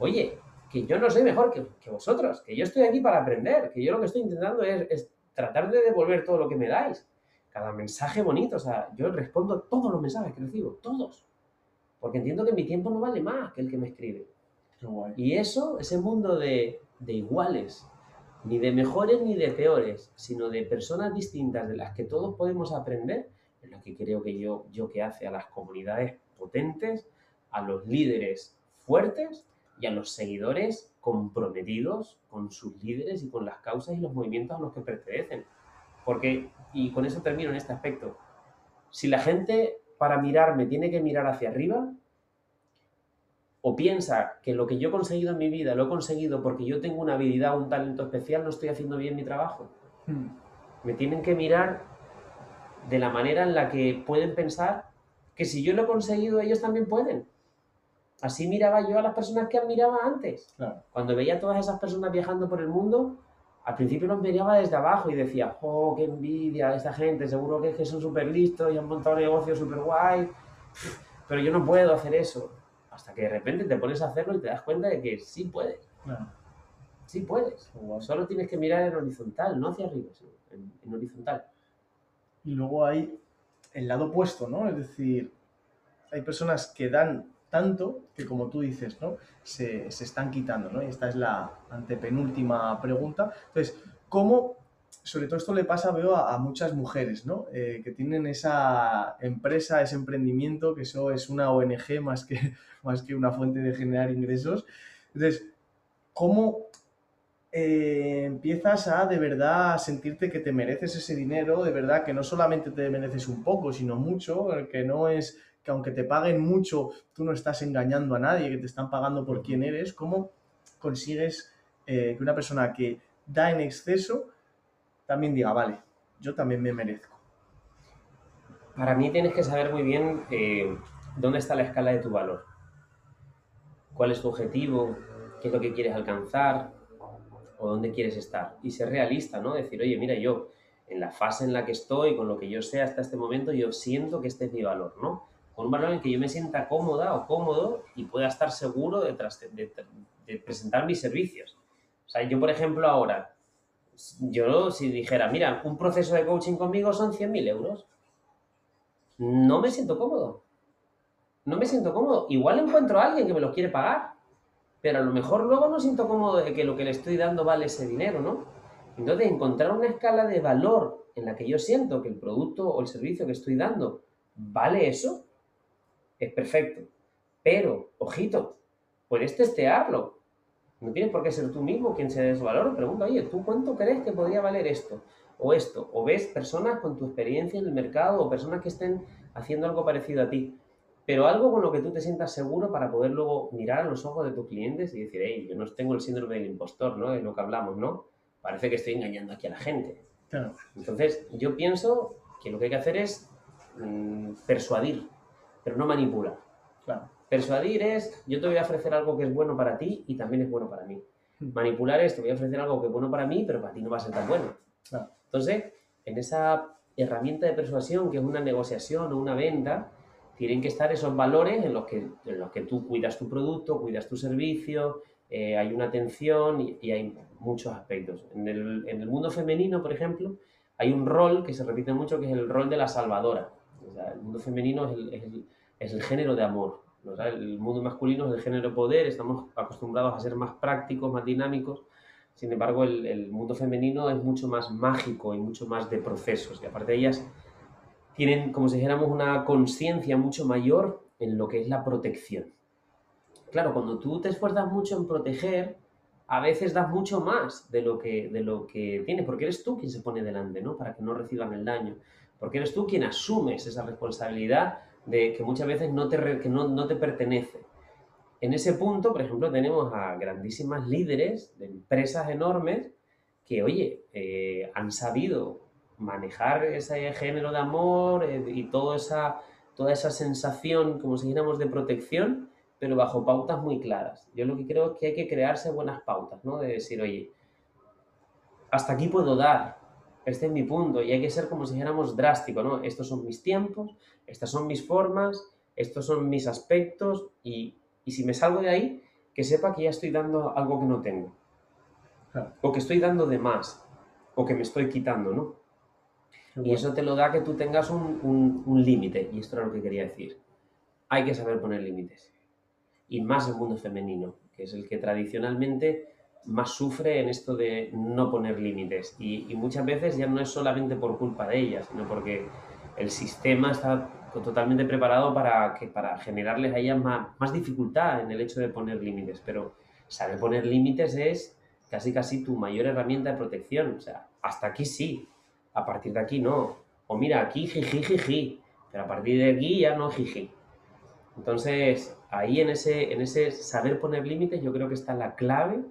Oye, que yo no soy mejor que, vosotros, que yo estoy aquí para aprender, que yo lo que estoy intentando es, es, tratar de devolver todo lo que me dais. Cada mensaje bonito, o sea, yo respondo todos los mensajes que recibo, todos porque entiendo que mi tiempo no vale más que el que me escribe. Y eso, ese mundo de, iguales, ni de mejores ni de peores, sino de personas distintas de las que todos podemos aprender, es lo que creo que yo, yo que hace a las comunidades potentes, a los líderes fuertes y a los seguidores comprometidos con sus líderes y con las causas y los movimientos a los que pertenecen. Porque, y con eso termino en este aspecto, si la gente para mirarme tiene que mirar hacia arriba, o piensa que lo que yo he conseguido en mi vida lo he conseguido porque yo tengo una habilidad, un talento especial, no estoy haciendo bien mi trabajo. Hmm. Me tienen que mirar de la manera en la que pueden pensar que si yo lo he conseguido, ellos también pueden. Así miraba yo a las personas que admiraba antes. Cuando veía a todas esas personas viajando por el mundo, al principio los miraba desde abajo y decía, oh, qué envidia esta gente, seguro que, es que son súper listos y han montado un negocio súper guay, pero yo no puedo hacer eso. Hasta que de repente te pones a hacerlo y te das cuenta de que sí puedes. Sí puedes. Solo tienes que mirar en horizontal, no hacia arriba, sino en, horizontal. Y luego hay el lado opuesto, ¿no? Es decir, hay personas que dan tanto que, como tú dices, ¿no? Se, están quitando, ¿no? Y esta es la antepenúltima pregunta. Entonces, ¿cómo, sobre todo esto le pasa, veo, a, muchas mujeres, ¿no? Eh, que tienen esa empresa, ese emprendimiento, que eso es una ONG más que, [LAUGHS] más que una fuente de generar ingresos. Entonces, ¿cómo eh, empiezas a de verdad sentirte que te mereces ese dinero, de verdad que no solamente te mereces un poco, sino mucho, que no es que aunque te paguen mucho, tú no estás engañando a nadie, que te están pagando por quién eres, ¿cómo consigues eh, que una persona que da en exceso también diga, vale, yo también me merezco? Para mí tienes que saber muy bien eh, dónde está la escala de tu valor cuál es tu objetivo, qué es lo que quieres alcanzar o dónde quieres estar. Y ser realista, ¿no? Decir, oye, mira, yo en la fase en la que estoy, con lo que yo sé hasta este momento, yo siento que este es mi valor, ¿no? Con un valor en que yo me sienta cómoda o cómodo y pueda estar seguro de, de, presentar mis servicios. O sea, yo, por ejemplo, ahora, yo si dijera, mira, un proceso de coaching conmigo son 100.000 euros, no me siento cómodo no me siento cómodo. Igual encuentro a alguien que me lo quiere pagar, pero a lo mejor luego no siento cómodo de que lo que le estoy dando vale ese dinero, ¿no? Entonces, encontrar una escala de valor en la que yo siento que el producto o el servicio que estoy dando vale eso, es perfecto. Pero, ojito, puedes testearlo. No tienes por qué ser tú mismo quien se valor. Pregunta, oye, ¿tú cuánto crees que podría valer esto? O esto. O ves personas con tu experiencia en el mercado o personas que estén haciendo algo parecido a ti. Pero algo con lo que tú te sientas seguro para poder luego mirar a los ojos de tus clientes y decir, hey, yo no tengo el síndrome del impostor, ¿no? De lo que hablamos, ¿no? Parece que estoy engañando aquí a la gente. Claro. Entonces, yo pienso que lo que hay que hacer es mm, persuadir, pero no manipular. Claro. Persuadir es, yo te voy a ofrecer algo que es bueno para ti y también es bueno para mí. Hmm. Manipular es, te voy a ofrecer algo que es bueno para mí, pero para ti no va a ser tan bueno. Claro. Entonces, en esa herramienta de persuasión, que es una negociación o una venta, tienen que estar esos valores en los que, en los que tú cuidas tu producto, cuidas tu servicio, eh, hay una atención y, y hay muchos aspectos. En el, en el mundo femenino, por ejemplo, hay un rol que se repite mucho, que es el rol de la salvadora. El mundo femenino es el, género de amor. el mundo masculino es el género de poder, estamos acostumbrados a ser más prácticos, más dinámicos. Sin embargo, el, mundo femenino es mucho más mágico y mucho más de procesos. Y aparte ellas, tienen, como si dijéramos, una conciencia mucho mayor en lo que es la protección. Claro, cuando tú te esfuerzas mucho en proteger, a veces das mucho más de lo que, de lo que tienes, porque eres tú quien se pone delante, ¿no? Para que no reciban el daño. Porque eres tú quien asumes esa responsabilidad de que muchas veces no te, que no, no te pertenece. En ese punto, por ejemplo, tenemos a grandísimas líderes de empresas enormes que, oye, eh, han sabido manejar ese género de amor eh, y toda esa, toda esa sensación, como si dijéramos, de protección, pero bajo pautas muy claras. Yo lo que creo es que hay que crearse buenas pautas, ¿no? De decir, oye, hasta aquí puedo dar, este es mi punto, y hay que ser como si dijéramos drástico, ¿no? Estos son mis tiempos, estas son mis formas, estos son mis aspectos, y, y si me salgo de ahí, que sepa que ya estoy dando algo que no tengo, Claro. o que estoy dando de más, o que me estoy quitando, ¿no? Y eso te lo da que tú tengas un, un- un límite, y esto era lo que quería decir. Hay que saber poner límites. Y más el mundo femenino, que es el que tradicionalmente más sufre en esto de no poner límites. Y, y muchas veces ya no es solamente por culpa de ellas, sino porque el sistema está totalmente preparado para, que, para generarles a ellas más, más dificultad en el hecho de poner límites. Pero saber poner límites es casi casi tu mayor herramienta de protección. O sea, hasta aquí sí, a partir de aquí no. O mira, aquí jiji, jiji, pero a partir de aquí ya no jiji. Entonces, ahí en ese, en ese saber poner límites, yo creo que está la clave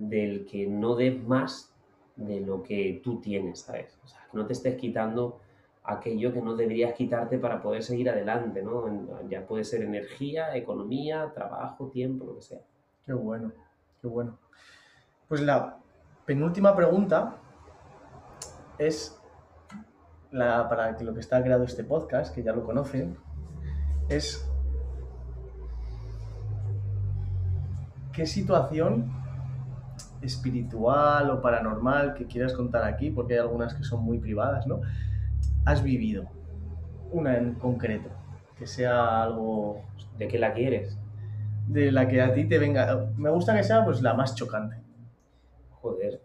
del que no des más de lo que tú tienes, ¿sabes? O sea, que no te estés quitando aquello que no deberías quitarte para poder seguir adelante, ¿no? Ya puede ser energía, economía, trabajo, tiempo, lo que sea. Qué bueno, qué bueno. Pues la penúltima pregunta es la, para lo que está creado este podcast, que ya lo conocen, es ¿qué situación espiritual o paranormal que quieras contar aquí? Porque hay algunas que son muy privadas, ¿no? Has vivido una en concreto, que sea algo ¿De qué la quieres? de la que a ti te venga. Me gusta que sea pues la más chocante. Joder.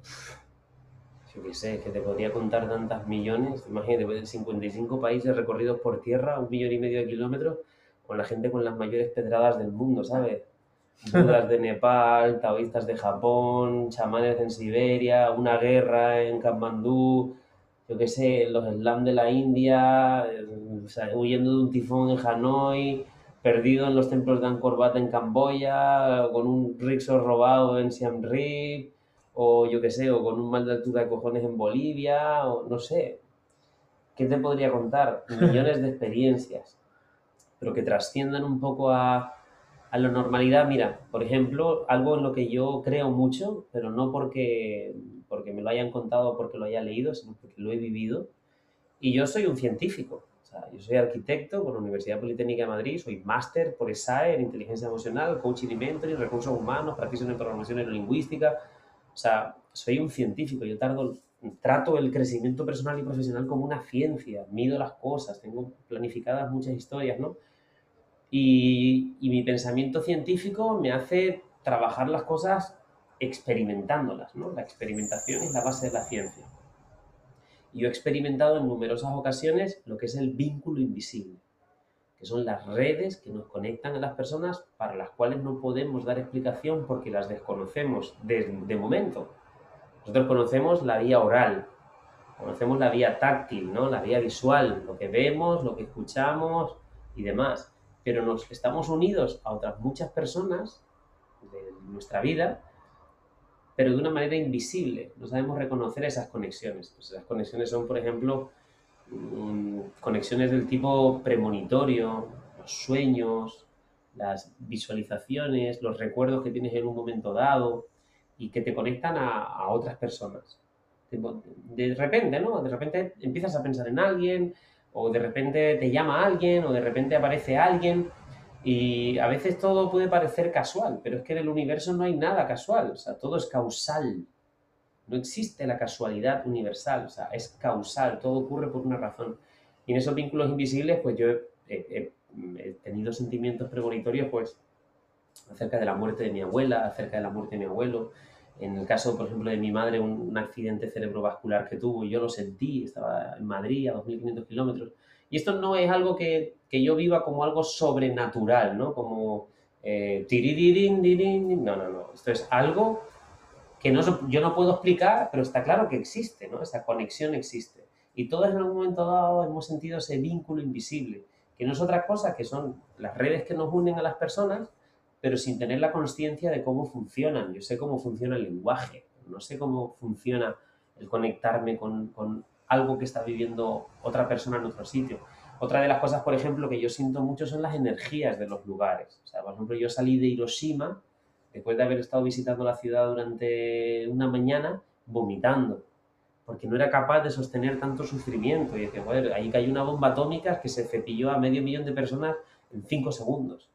Yo qué sé, que te podría contar tantas millones. Imagínate, pues, 55 países recorridos por tierra, un millón y medio de kilómetros, con la gente con las mayores pedradas del mundo, ¿sabes? Budas de Nepal, taoístas de Japón, chamanes en Siberia, una guerra en Katmandú, yo qué sé, los slam de la India, eh, o sea, huyendo de un tifón en Hanoi, perdido en los templos de Angkor Wat en Camboya, con un rickshaw robado en Siem Reap, o yo qué sé, o con un mal de altura de cojones en Bolivia, o no sé. ¿Qué te podría contar? [LAUGHS] Millones de experiencias, pero que trasciendan un poco a, a la normalidad. Mira, por ejemplo, algo en lo que yo creo mucho, pero no porque, porque me lo hayan contado o porque lo haya leído, sino porque lo he vivido. Y yo soy un científico. O sea, yo soy arquitecto por la Universidad Politécnica de Madrid, soy máster por ESAE en inteligencia emocional, coaching y mentoring, recursos humanos, practitioner en programación neurolingüística. O sea, soy un científico. Yo tardo, trato el crecimiento personal y profesional como una ciencia, mido las cosas, tengo planificadas muchas historias, ¿no? Y, y mi pensamiento científico me hace trabajar las cosas experimentándolas, ¿no? La experimentación es la base de la ciencia. Yo he experimentado en numerosas ocasiones lo que es el vínculo invisible, que son las redes que nos conectan a las personas para las cuales no podemos dar explicación porque las desconocemos de, de momento. Nosotros conocemos la vía oral, conocemos la vía táctil, ¿no? la vía visual, lo que vemos, lo que escuchamos y demás, pero nos estamos unidos a otras muchas personas de nuestra vida, pero de una manera invisible. No sabemos reconocer esas conexiones. Pues esas conexiones son, por ejemplo, mm, conexiones del tipo premonitorio, los sueños, las visualizaciones, los recuerdos que tienes en un momento dado y que te conectan a, a otras personas. De repente, ¿no? De repente empiezas a pensar en alguien, o de repente te llama alguien, o de repente aparece alguien, y a veces todo puede parecer casual, pero es que en el universo no hay nada casual, o sea, todo es causal. No existe la casualidad universal, o sea, es causal, todo ocurre por una razón. Y en esos vínculos invisibles, pues yo he, tenido sentimientos premonitorios, pues, acerca de la muerte de mi abuela, acerca de la muerte de mi abuelo, en el caso, por ejemplo, de mi madre, un, accidente cerebrovascular que tuvo, yo lo sentí, estaba en Madrid a 2.500 kilómetros. Y esto no es algo que, que, yo viva como algo sobrenatural, ¿no? Como eh, no, no, no. Esto es algo que no, yo no puedo explicar, pero está claro que existe, ¿no? Esa conexión existe. Y todos en algún momento dado hemos sentido ese vínculo invisible, que no es otra cosa que son las redes que nos unen a las personas pero sin tener la conciencia de cómo funcionan. Yo sé cómo funciona el lenguaje, no sé cómo funciona el conectarme con, con algo que está viviendo otra persona en otro sitio. Otra de las cosas, por ejemplo, que yo siento mucho son las energías de los lugares. O sea, por ejemplo, yo salí de Hiroshima después de haber estado visitando la ciudad durante una mañana vomitando, porque no era capaz de sostener tanto sufrimiento. Y decía, joder, ahí cayó una bomba atómica que se cepilló a medio millón de personas en cinco segundos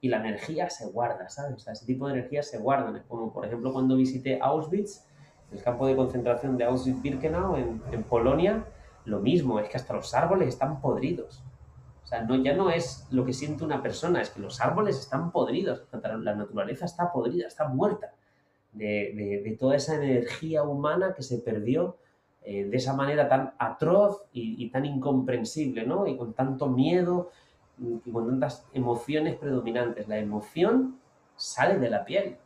y la energía se guarda, ¿sabes? O sea, ese tipo de energía se guardan. Como por ejemplo cuando visité Auschwitz, el campo de concentración de Auschwitz-Birkenau en, en, Polonia, lo mismo, es que hasta los árboles están podridos. O sea, no, ya no es lo que siente una persona, es que los árboles están podridos, la naturaleza está podrida, está muerta de, de, de toda esa energía humana que se perdió eh, de esa manera tan atroz y, y tan incomprensible, ¿no? Y con tanto miedo, y con tantas emociones predominantes. La emoción sale de la piel.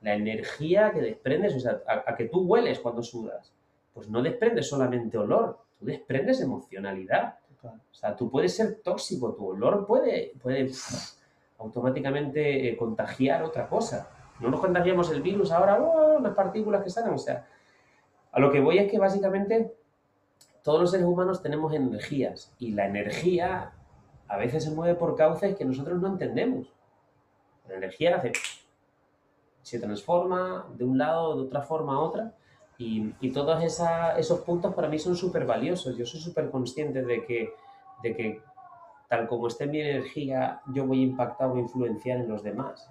La energía que desprendes, o sea, a, que tú hueles cuando sudas, pues no desprendes solamente olor, tú desprendes emocionalidad. O sea, tú puedes ser tóxico, tu olor puede, puede automáticamente eh, contagiar otra cosa. No nos contagiamos el virus ahora, oh, las partículas que salen, o sea, a lo que voy es que básicamente todos los seres humanos tenemos energías y la energía a veces se mueve por cauces que nosotros no entendemos. La energía hace, se transforma de un lado, de otra forma a otra, y, y todos esa, esos puntos para mí son súper valiosos. Yo soy súper consciente de que, de que tal como esté mi energía, yo voy a impactar o influenciar en los demás.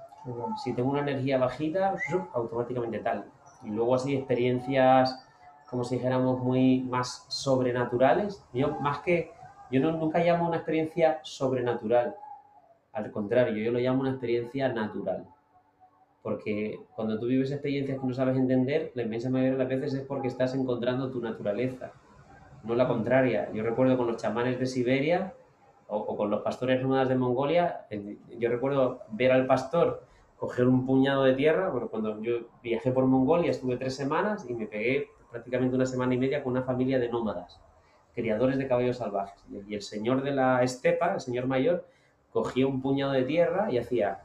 Si tengo una energía bajita, automáticamente tal. Y luego así experiencias, como si dijéramos, muy más sobrenaturales. Yo más que yo no, nunca llamo una experiencia sobrenatural. Al contrario, yo lo llamo una experiencia natural. Porque cuando tú vives experiencias que no sabes entender, la inmensa mayoría de las veces es porque estás encontrando tu naturaleza, no la contraria. Yo recuerdo con los chamanes de Siberia o, o con los pastores nómadas de Mongolia, yo recuerdo ver al pastor coger un puñado de tierra. Bueno, cuando yo viajé por Mongolia estuve tres semanas y me pegué prácticamente una semana y media con una familia de nómadas criadores de caballos salvajes. Y el señor de la estepa, el señor mayor, cogía un puñado de tierra y hacía...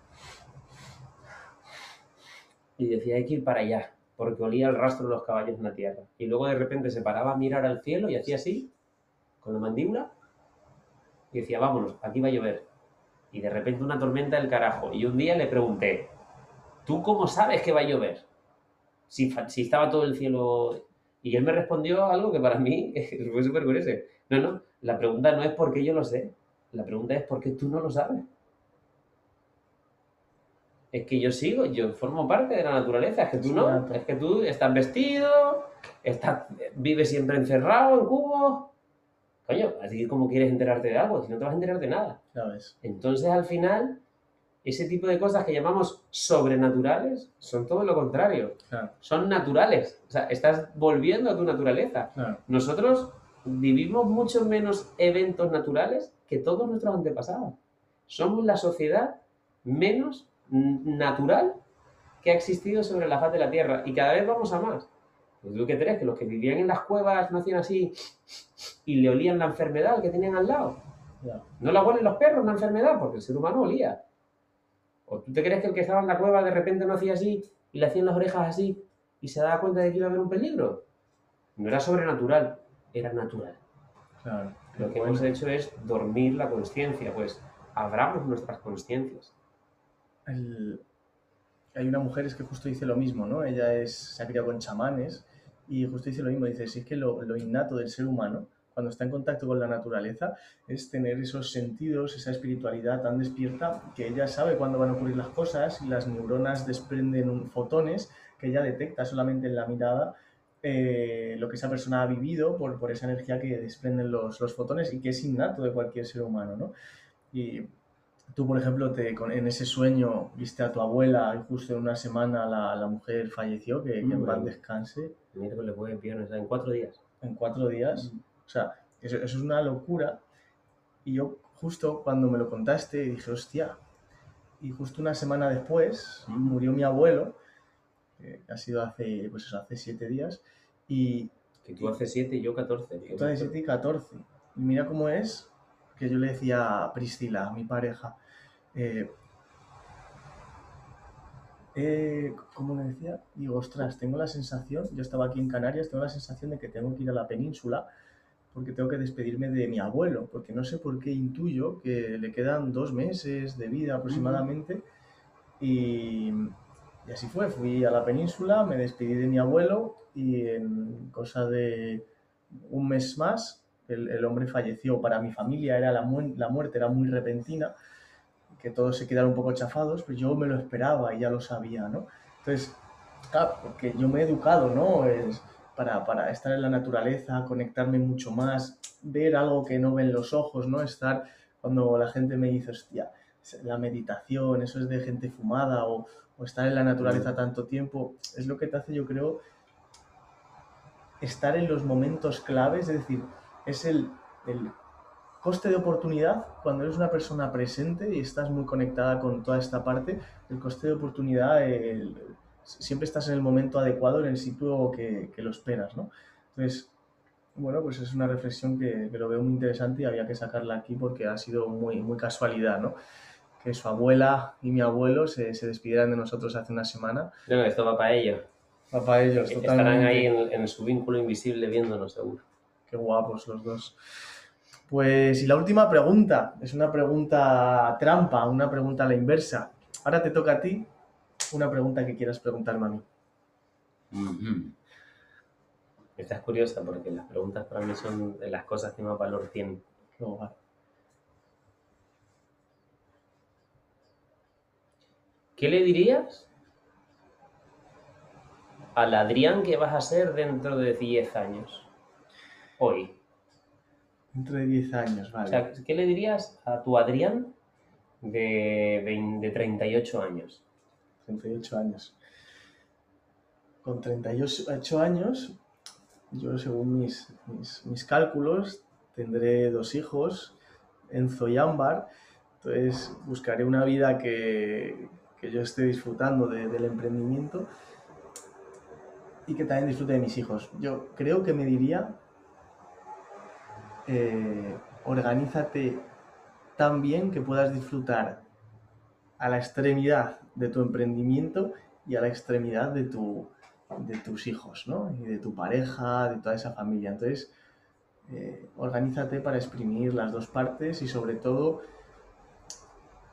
Y decía, hay que ir para allá, porque olía el rastro de los caballos en la tierra. Y luego de repente se paraba a mirar al cielo y hacía así, con la mandíbula, y decía, vámonos, aquí va a llover. Y de repente una tormenta del carajo. Y un día le pregunté, ¿tú cómo sabes que va a llover? Si, si estaba todo el cielo y él me respondió algo que para mí [LAUGHS] fue súper curioso. No, no, la pregunta no es por qué yo lo sé, la pregunta es por qué tú no lo sabes. Es que yo sigo, yo formo parte de la naturaleza, es que tú no, es que tú estás vestido, estás, vives siempre encerrado en cubo. Coño, así como quieres enterarte de algo, si no te vas a enterar de nada. Entonces al final ese tipo de cosas que llamamos sobrenaturales son todo lo contrario. Claro. Son naturales. O sea, estás volviendo a tu naturaleza. Claro. Nosotros vivimos mucho menos eventos naturales que todos nuestros antepasados. Somos la sociedad menos natural que ha existido sobre la faz de la Tierra y cada vez vamos a más. Pues ¿Tú qué crees? Que los que vivían en las cuevas no hacían así y le olían la enfermedad que tenían al lado. No la huelen los perros la enfermedad porque el ser humano olía. ¿O tú te crees que el que estaba en la cueva de repente no hacía así y le hacían las orejas así y se daba cuenta de que iba a haber un peligro? No era sobrenatural, era natural. Claro. Lo que hemos hecho es dormir la conciencia, pues abramos nuestras conciencias. El- Hay una mujer es que justo dice lo mismo, ¿no? Ella es, se ha criado con chamanes y justo dice lo mismo, dice, si es que lo, lo innato del ser humano, cuando está en contacto con la naturaleza, es tener esos sentidos, esa espiritualidad tan despierta que ella sabe cuándo van a ocurrir las cosas y las neuronas desprenden fotones que ella detecta solamente en la mirada eh, lo que esa persona ha vivido por, por esa energía que desprenden los, los fotones y que es innato de cualquier ser humano, ¿no? Y tú, por ejemplo, te, con- en ese sueño viste a tu abuela y justo en una semana la, la mujer falleció, que, que en Mm. paz descanse, Miércoles, jueves, viernes, en cuatro días. en cuatro días. O sea, eso, eso es una locura. Y yo justo cuando me lo contaste dije, hostia. Y justo una semana después murió mi abuelo, que ha sido hace, pues eso, hace siete días. Y Que tú haces siete y yo 14. tú hace 7 y 14. Y mira cómo es que yo le decía a Priscila, mi pareja, eh, eh, ¿cómo le decía? Digo, ostras, tengo la sensación, yo estaba aquí en Canarias, tengo la sensación de que tengo que ir a la península porque tengo que despedirme de mi abuelo, porque no sé por qué intuyo que le quedan dos meses de vida aproximadamente. Y, y así fue, fui a la península, me despedí de mi abuelo y en cosa de un mes más el, el hombre falleció. Para mi familia era la, mu- la muerte era muy repentina, que todos se quedaron un poco chafados, pero yo me lo esperaba y ya lo sabía, ¿no? Entonces, claro, porque yo me he educado, ¿no? Es para, para estar en la naturaleza, conectarme mucho más, ver algo que no ven los ojos, ¿no? Estar cuando la gente me dice, hostia, la meditación, eso es de gente fumada o, o estar en la naturaleza tanto tiempo, es lo que te hace, yo creo, estar en los momentos claves, es decir, es el, el coste de oportunidad cuando eres una persona presente y estás muy conectada con toda esta parte, el coste de oportunidad, el- siempre estás en el momento adecuado, en el sitio que, que lo esperas, ¿no? Entonces, bueno, pues es una reflexión que, que lo veo muy interesante y había que sacarla aquí porque ha sido muy, muy casualidad, ¿no? Que su abuela y mi abuelo se, se despidieran de nosotros hace una semana. No, no, esto va para ellos. Papá, ellos Estarán totalmente. ahí en, en su vínculo invisible viéndonos seguro. Qué guapos los dos. Pues, y la última pregunta, es una pregunta trampa, una pregunta a la inversa. Ahora te toca a ti una pregunta que quieras preguntarme a mí. Esta es curiosa porque las preguntas para mí son de las cosas que más valor tienen. Qué guay. ¿Qué le dirías al Adrián que vas a ser dentro de 10 años? Hoy. Dentro de 10 años, O vale. sea, ¿qué le dirías a tu Adrián de, 20 de 38 años? 38 años. Con 38 años, yo según mis, mis, cálculos, tendré dos hijos, Enzo y Ámbar. Entonces buscaré una vida que, que yo esté disfrutando de- del emprendimiento y que también disfrute de mis hijos. Yo creo que me diría, eh, organízate tan bien que puedas disfrutar a la extremidad de tu emprendimiento y a la extremidad de, tu, de tus hijos, ¿no? Y de tu pareja, de toda esa familia. Entonces, eh, organízate para exprimir las dos partes y sobre todo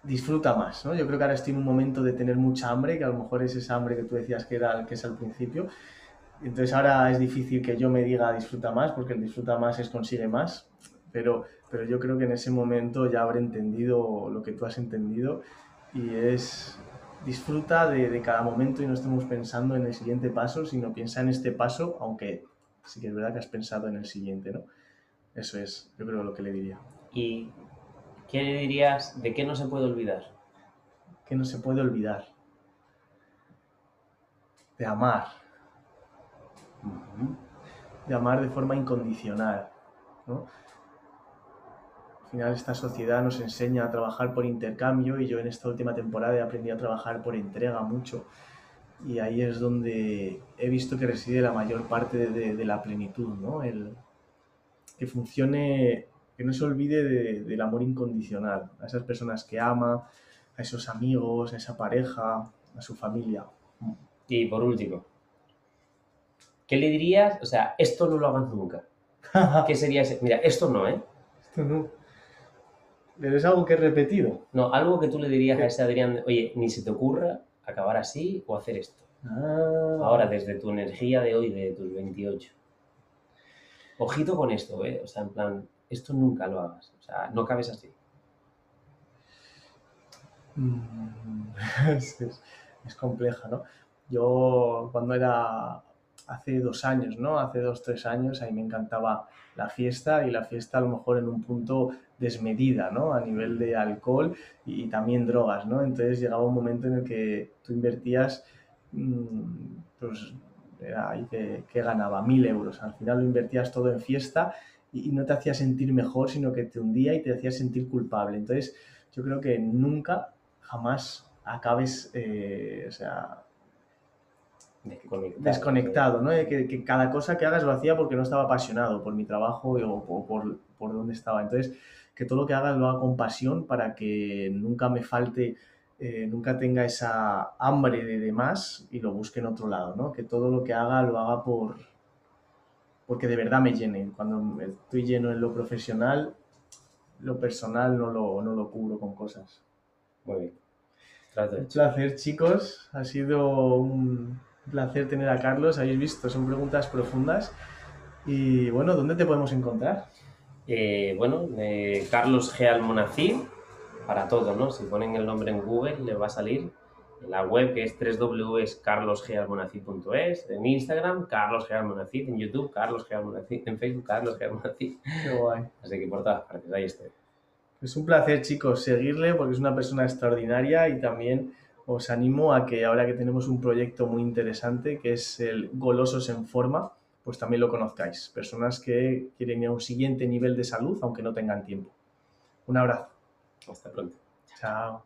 disfruta más, ¿no? Yo creo que ahora estoy en un momento de tener mucha hambre, que a lo mejor es esa hambre que tú decías que era que es al principio. Entonces ahora es difícil que yo me diga disfruta más, porque el disfruta más es consigue más, pero, pero yo creo que en ese momento ya habré entendido lo que tú has entendido y es disfruta de, de cada momento y no estemos pensando en el siguiente paso, sino piensa en este paso, aunque sí que es verdad que has pensado en el siguiente, ¿no? Eso es, yo creo lo que le diría. ¿Y qué le dirías de qué no se puede olvidar? Que no se puede olvidar. De amar. De amar de forma incondicional. ¿no? Al final esta sociedad nos enseña a trabajar por intercambio y yo en esta última temporada he aprendido a trabajar por entrega mucho y ahí es donde he visto que reside la mayor parte de, de la plenitud, ¿no? El, que funcione, que no se olvide de- del amor incondicional, a esas personas que ama, a esos amigos, a esa pareja, a su familia. Y por último, ¿qué le dirías? O sea, esto no lo hagas nunca. [LAUGHS] ¿Qué sería ese? Mira, esto no, ¿eh? Esto no. Pero es algo que he repetido. No, algo que tú le dirías a ese Adrián, oye, ni se te ocurra acabar así o hacer esto. Ah. Ahora, desde tu energía de hoy, de tus 28. Ojito con esto, ¿eh? O sea, en plan, esto nunca lo hagas. O sea, no cabes así. Mm, [LAUGHS] es, es- es compleja, ¿no? Yo cuando era hace dos años, ¿no? Hace dos, tres años, ahí me encantaba la fiesta y la fiesta a lo mejor en un punto desmedida, ¿no? A nivel de alcohol y, también drogas, ¿no? Entonces llegaba un momento en el que tú invertías, mm, pues era ahí que, ganaba mil euros. Al final lo invertías todo en fiesta y, y no te hacía sentir mejor, sino que te hundía y te hacía sentir culpable. Entonces yo creo que nunca jamás acabes, eh, o sea, Desconectado. desconectado, ¿no? Que, que cada cosa que hagas lo hacía porque no estaba apasionado por mi trabajo o, o por, por donde estaba. Entonces, que todo lo que hagas lo haga con pasión para que nunca me falte, eh, nunca tenga esa hambre de, de más y lo busque en otro lado, ¿no? Que todo lo que haga lo haga por porque de verdad me llene. Cuando estoy lleno en lo profesional, lo personal no lo, no lo cubro con cosas. Muy bien. Un placer, chicos. Ha sido un placer tener a Carlos. Habéis visto, son preguntas profundas. Y bueno, ¿dónde te podemos encontrar? Eh, bueno, eh, Carlos G. Almonacid, para todo, ¿no? Si ponen el nombre en Google, les va a salir la web que es www.carlosgalmonacid.es, en Instagram, Carlos G. Almonacid, en YouTube, Carlos G. Almonacid, en Facebook, Carlos G. Almonacid. Qué guay. Así que por todas partes, ahí estoy. Es un placer, chicos, seguirle porque es una persona extraordinaria y también os animo a que ahora que tenemos un proyecto muy interesante que es el Golosos en Forma, pues también lo conozcáis. Personas que quieren ir a un siguiente nivel de salud aunque no tengan tiempo. Un abrazo. Hasta pronto. Chao.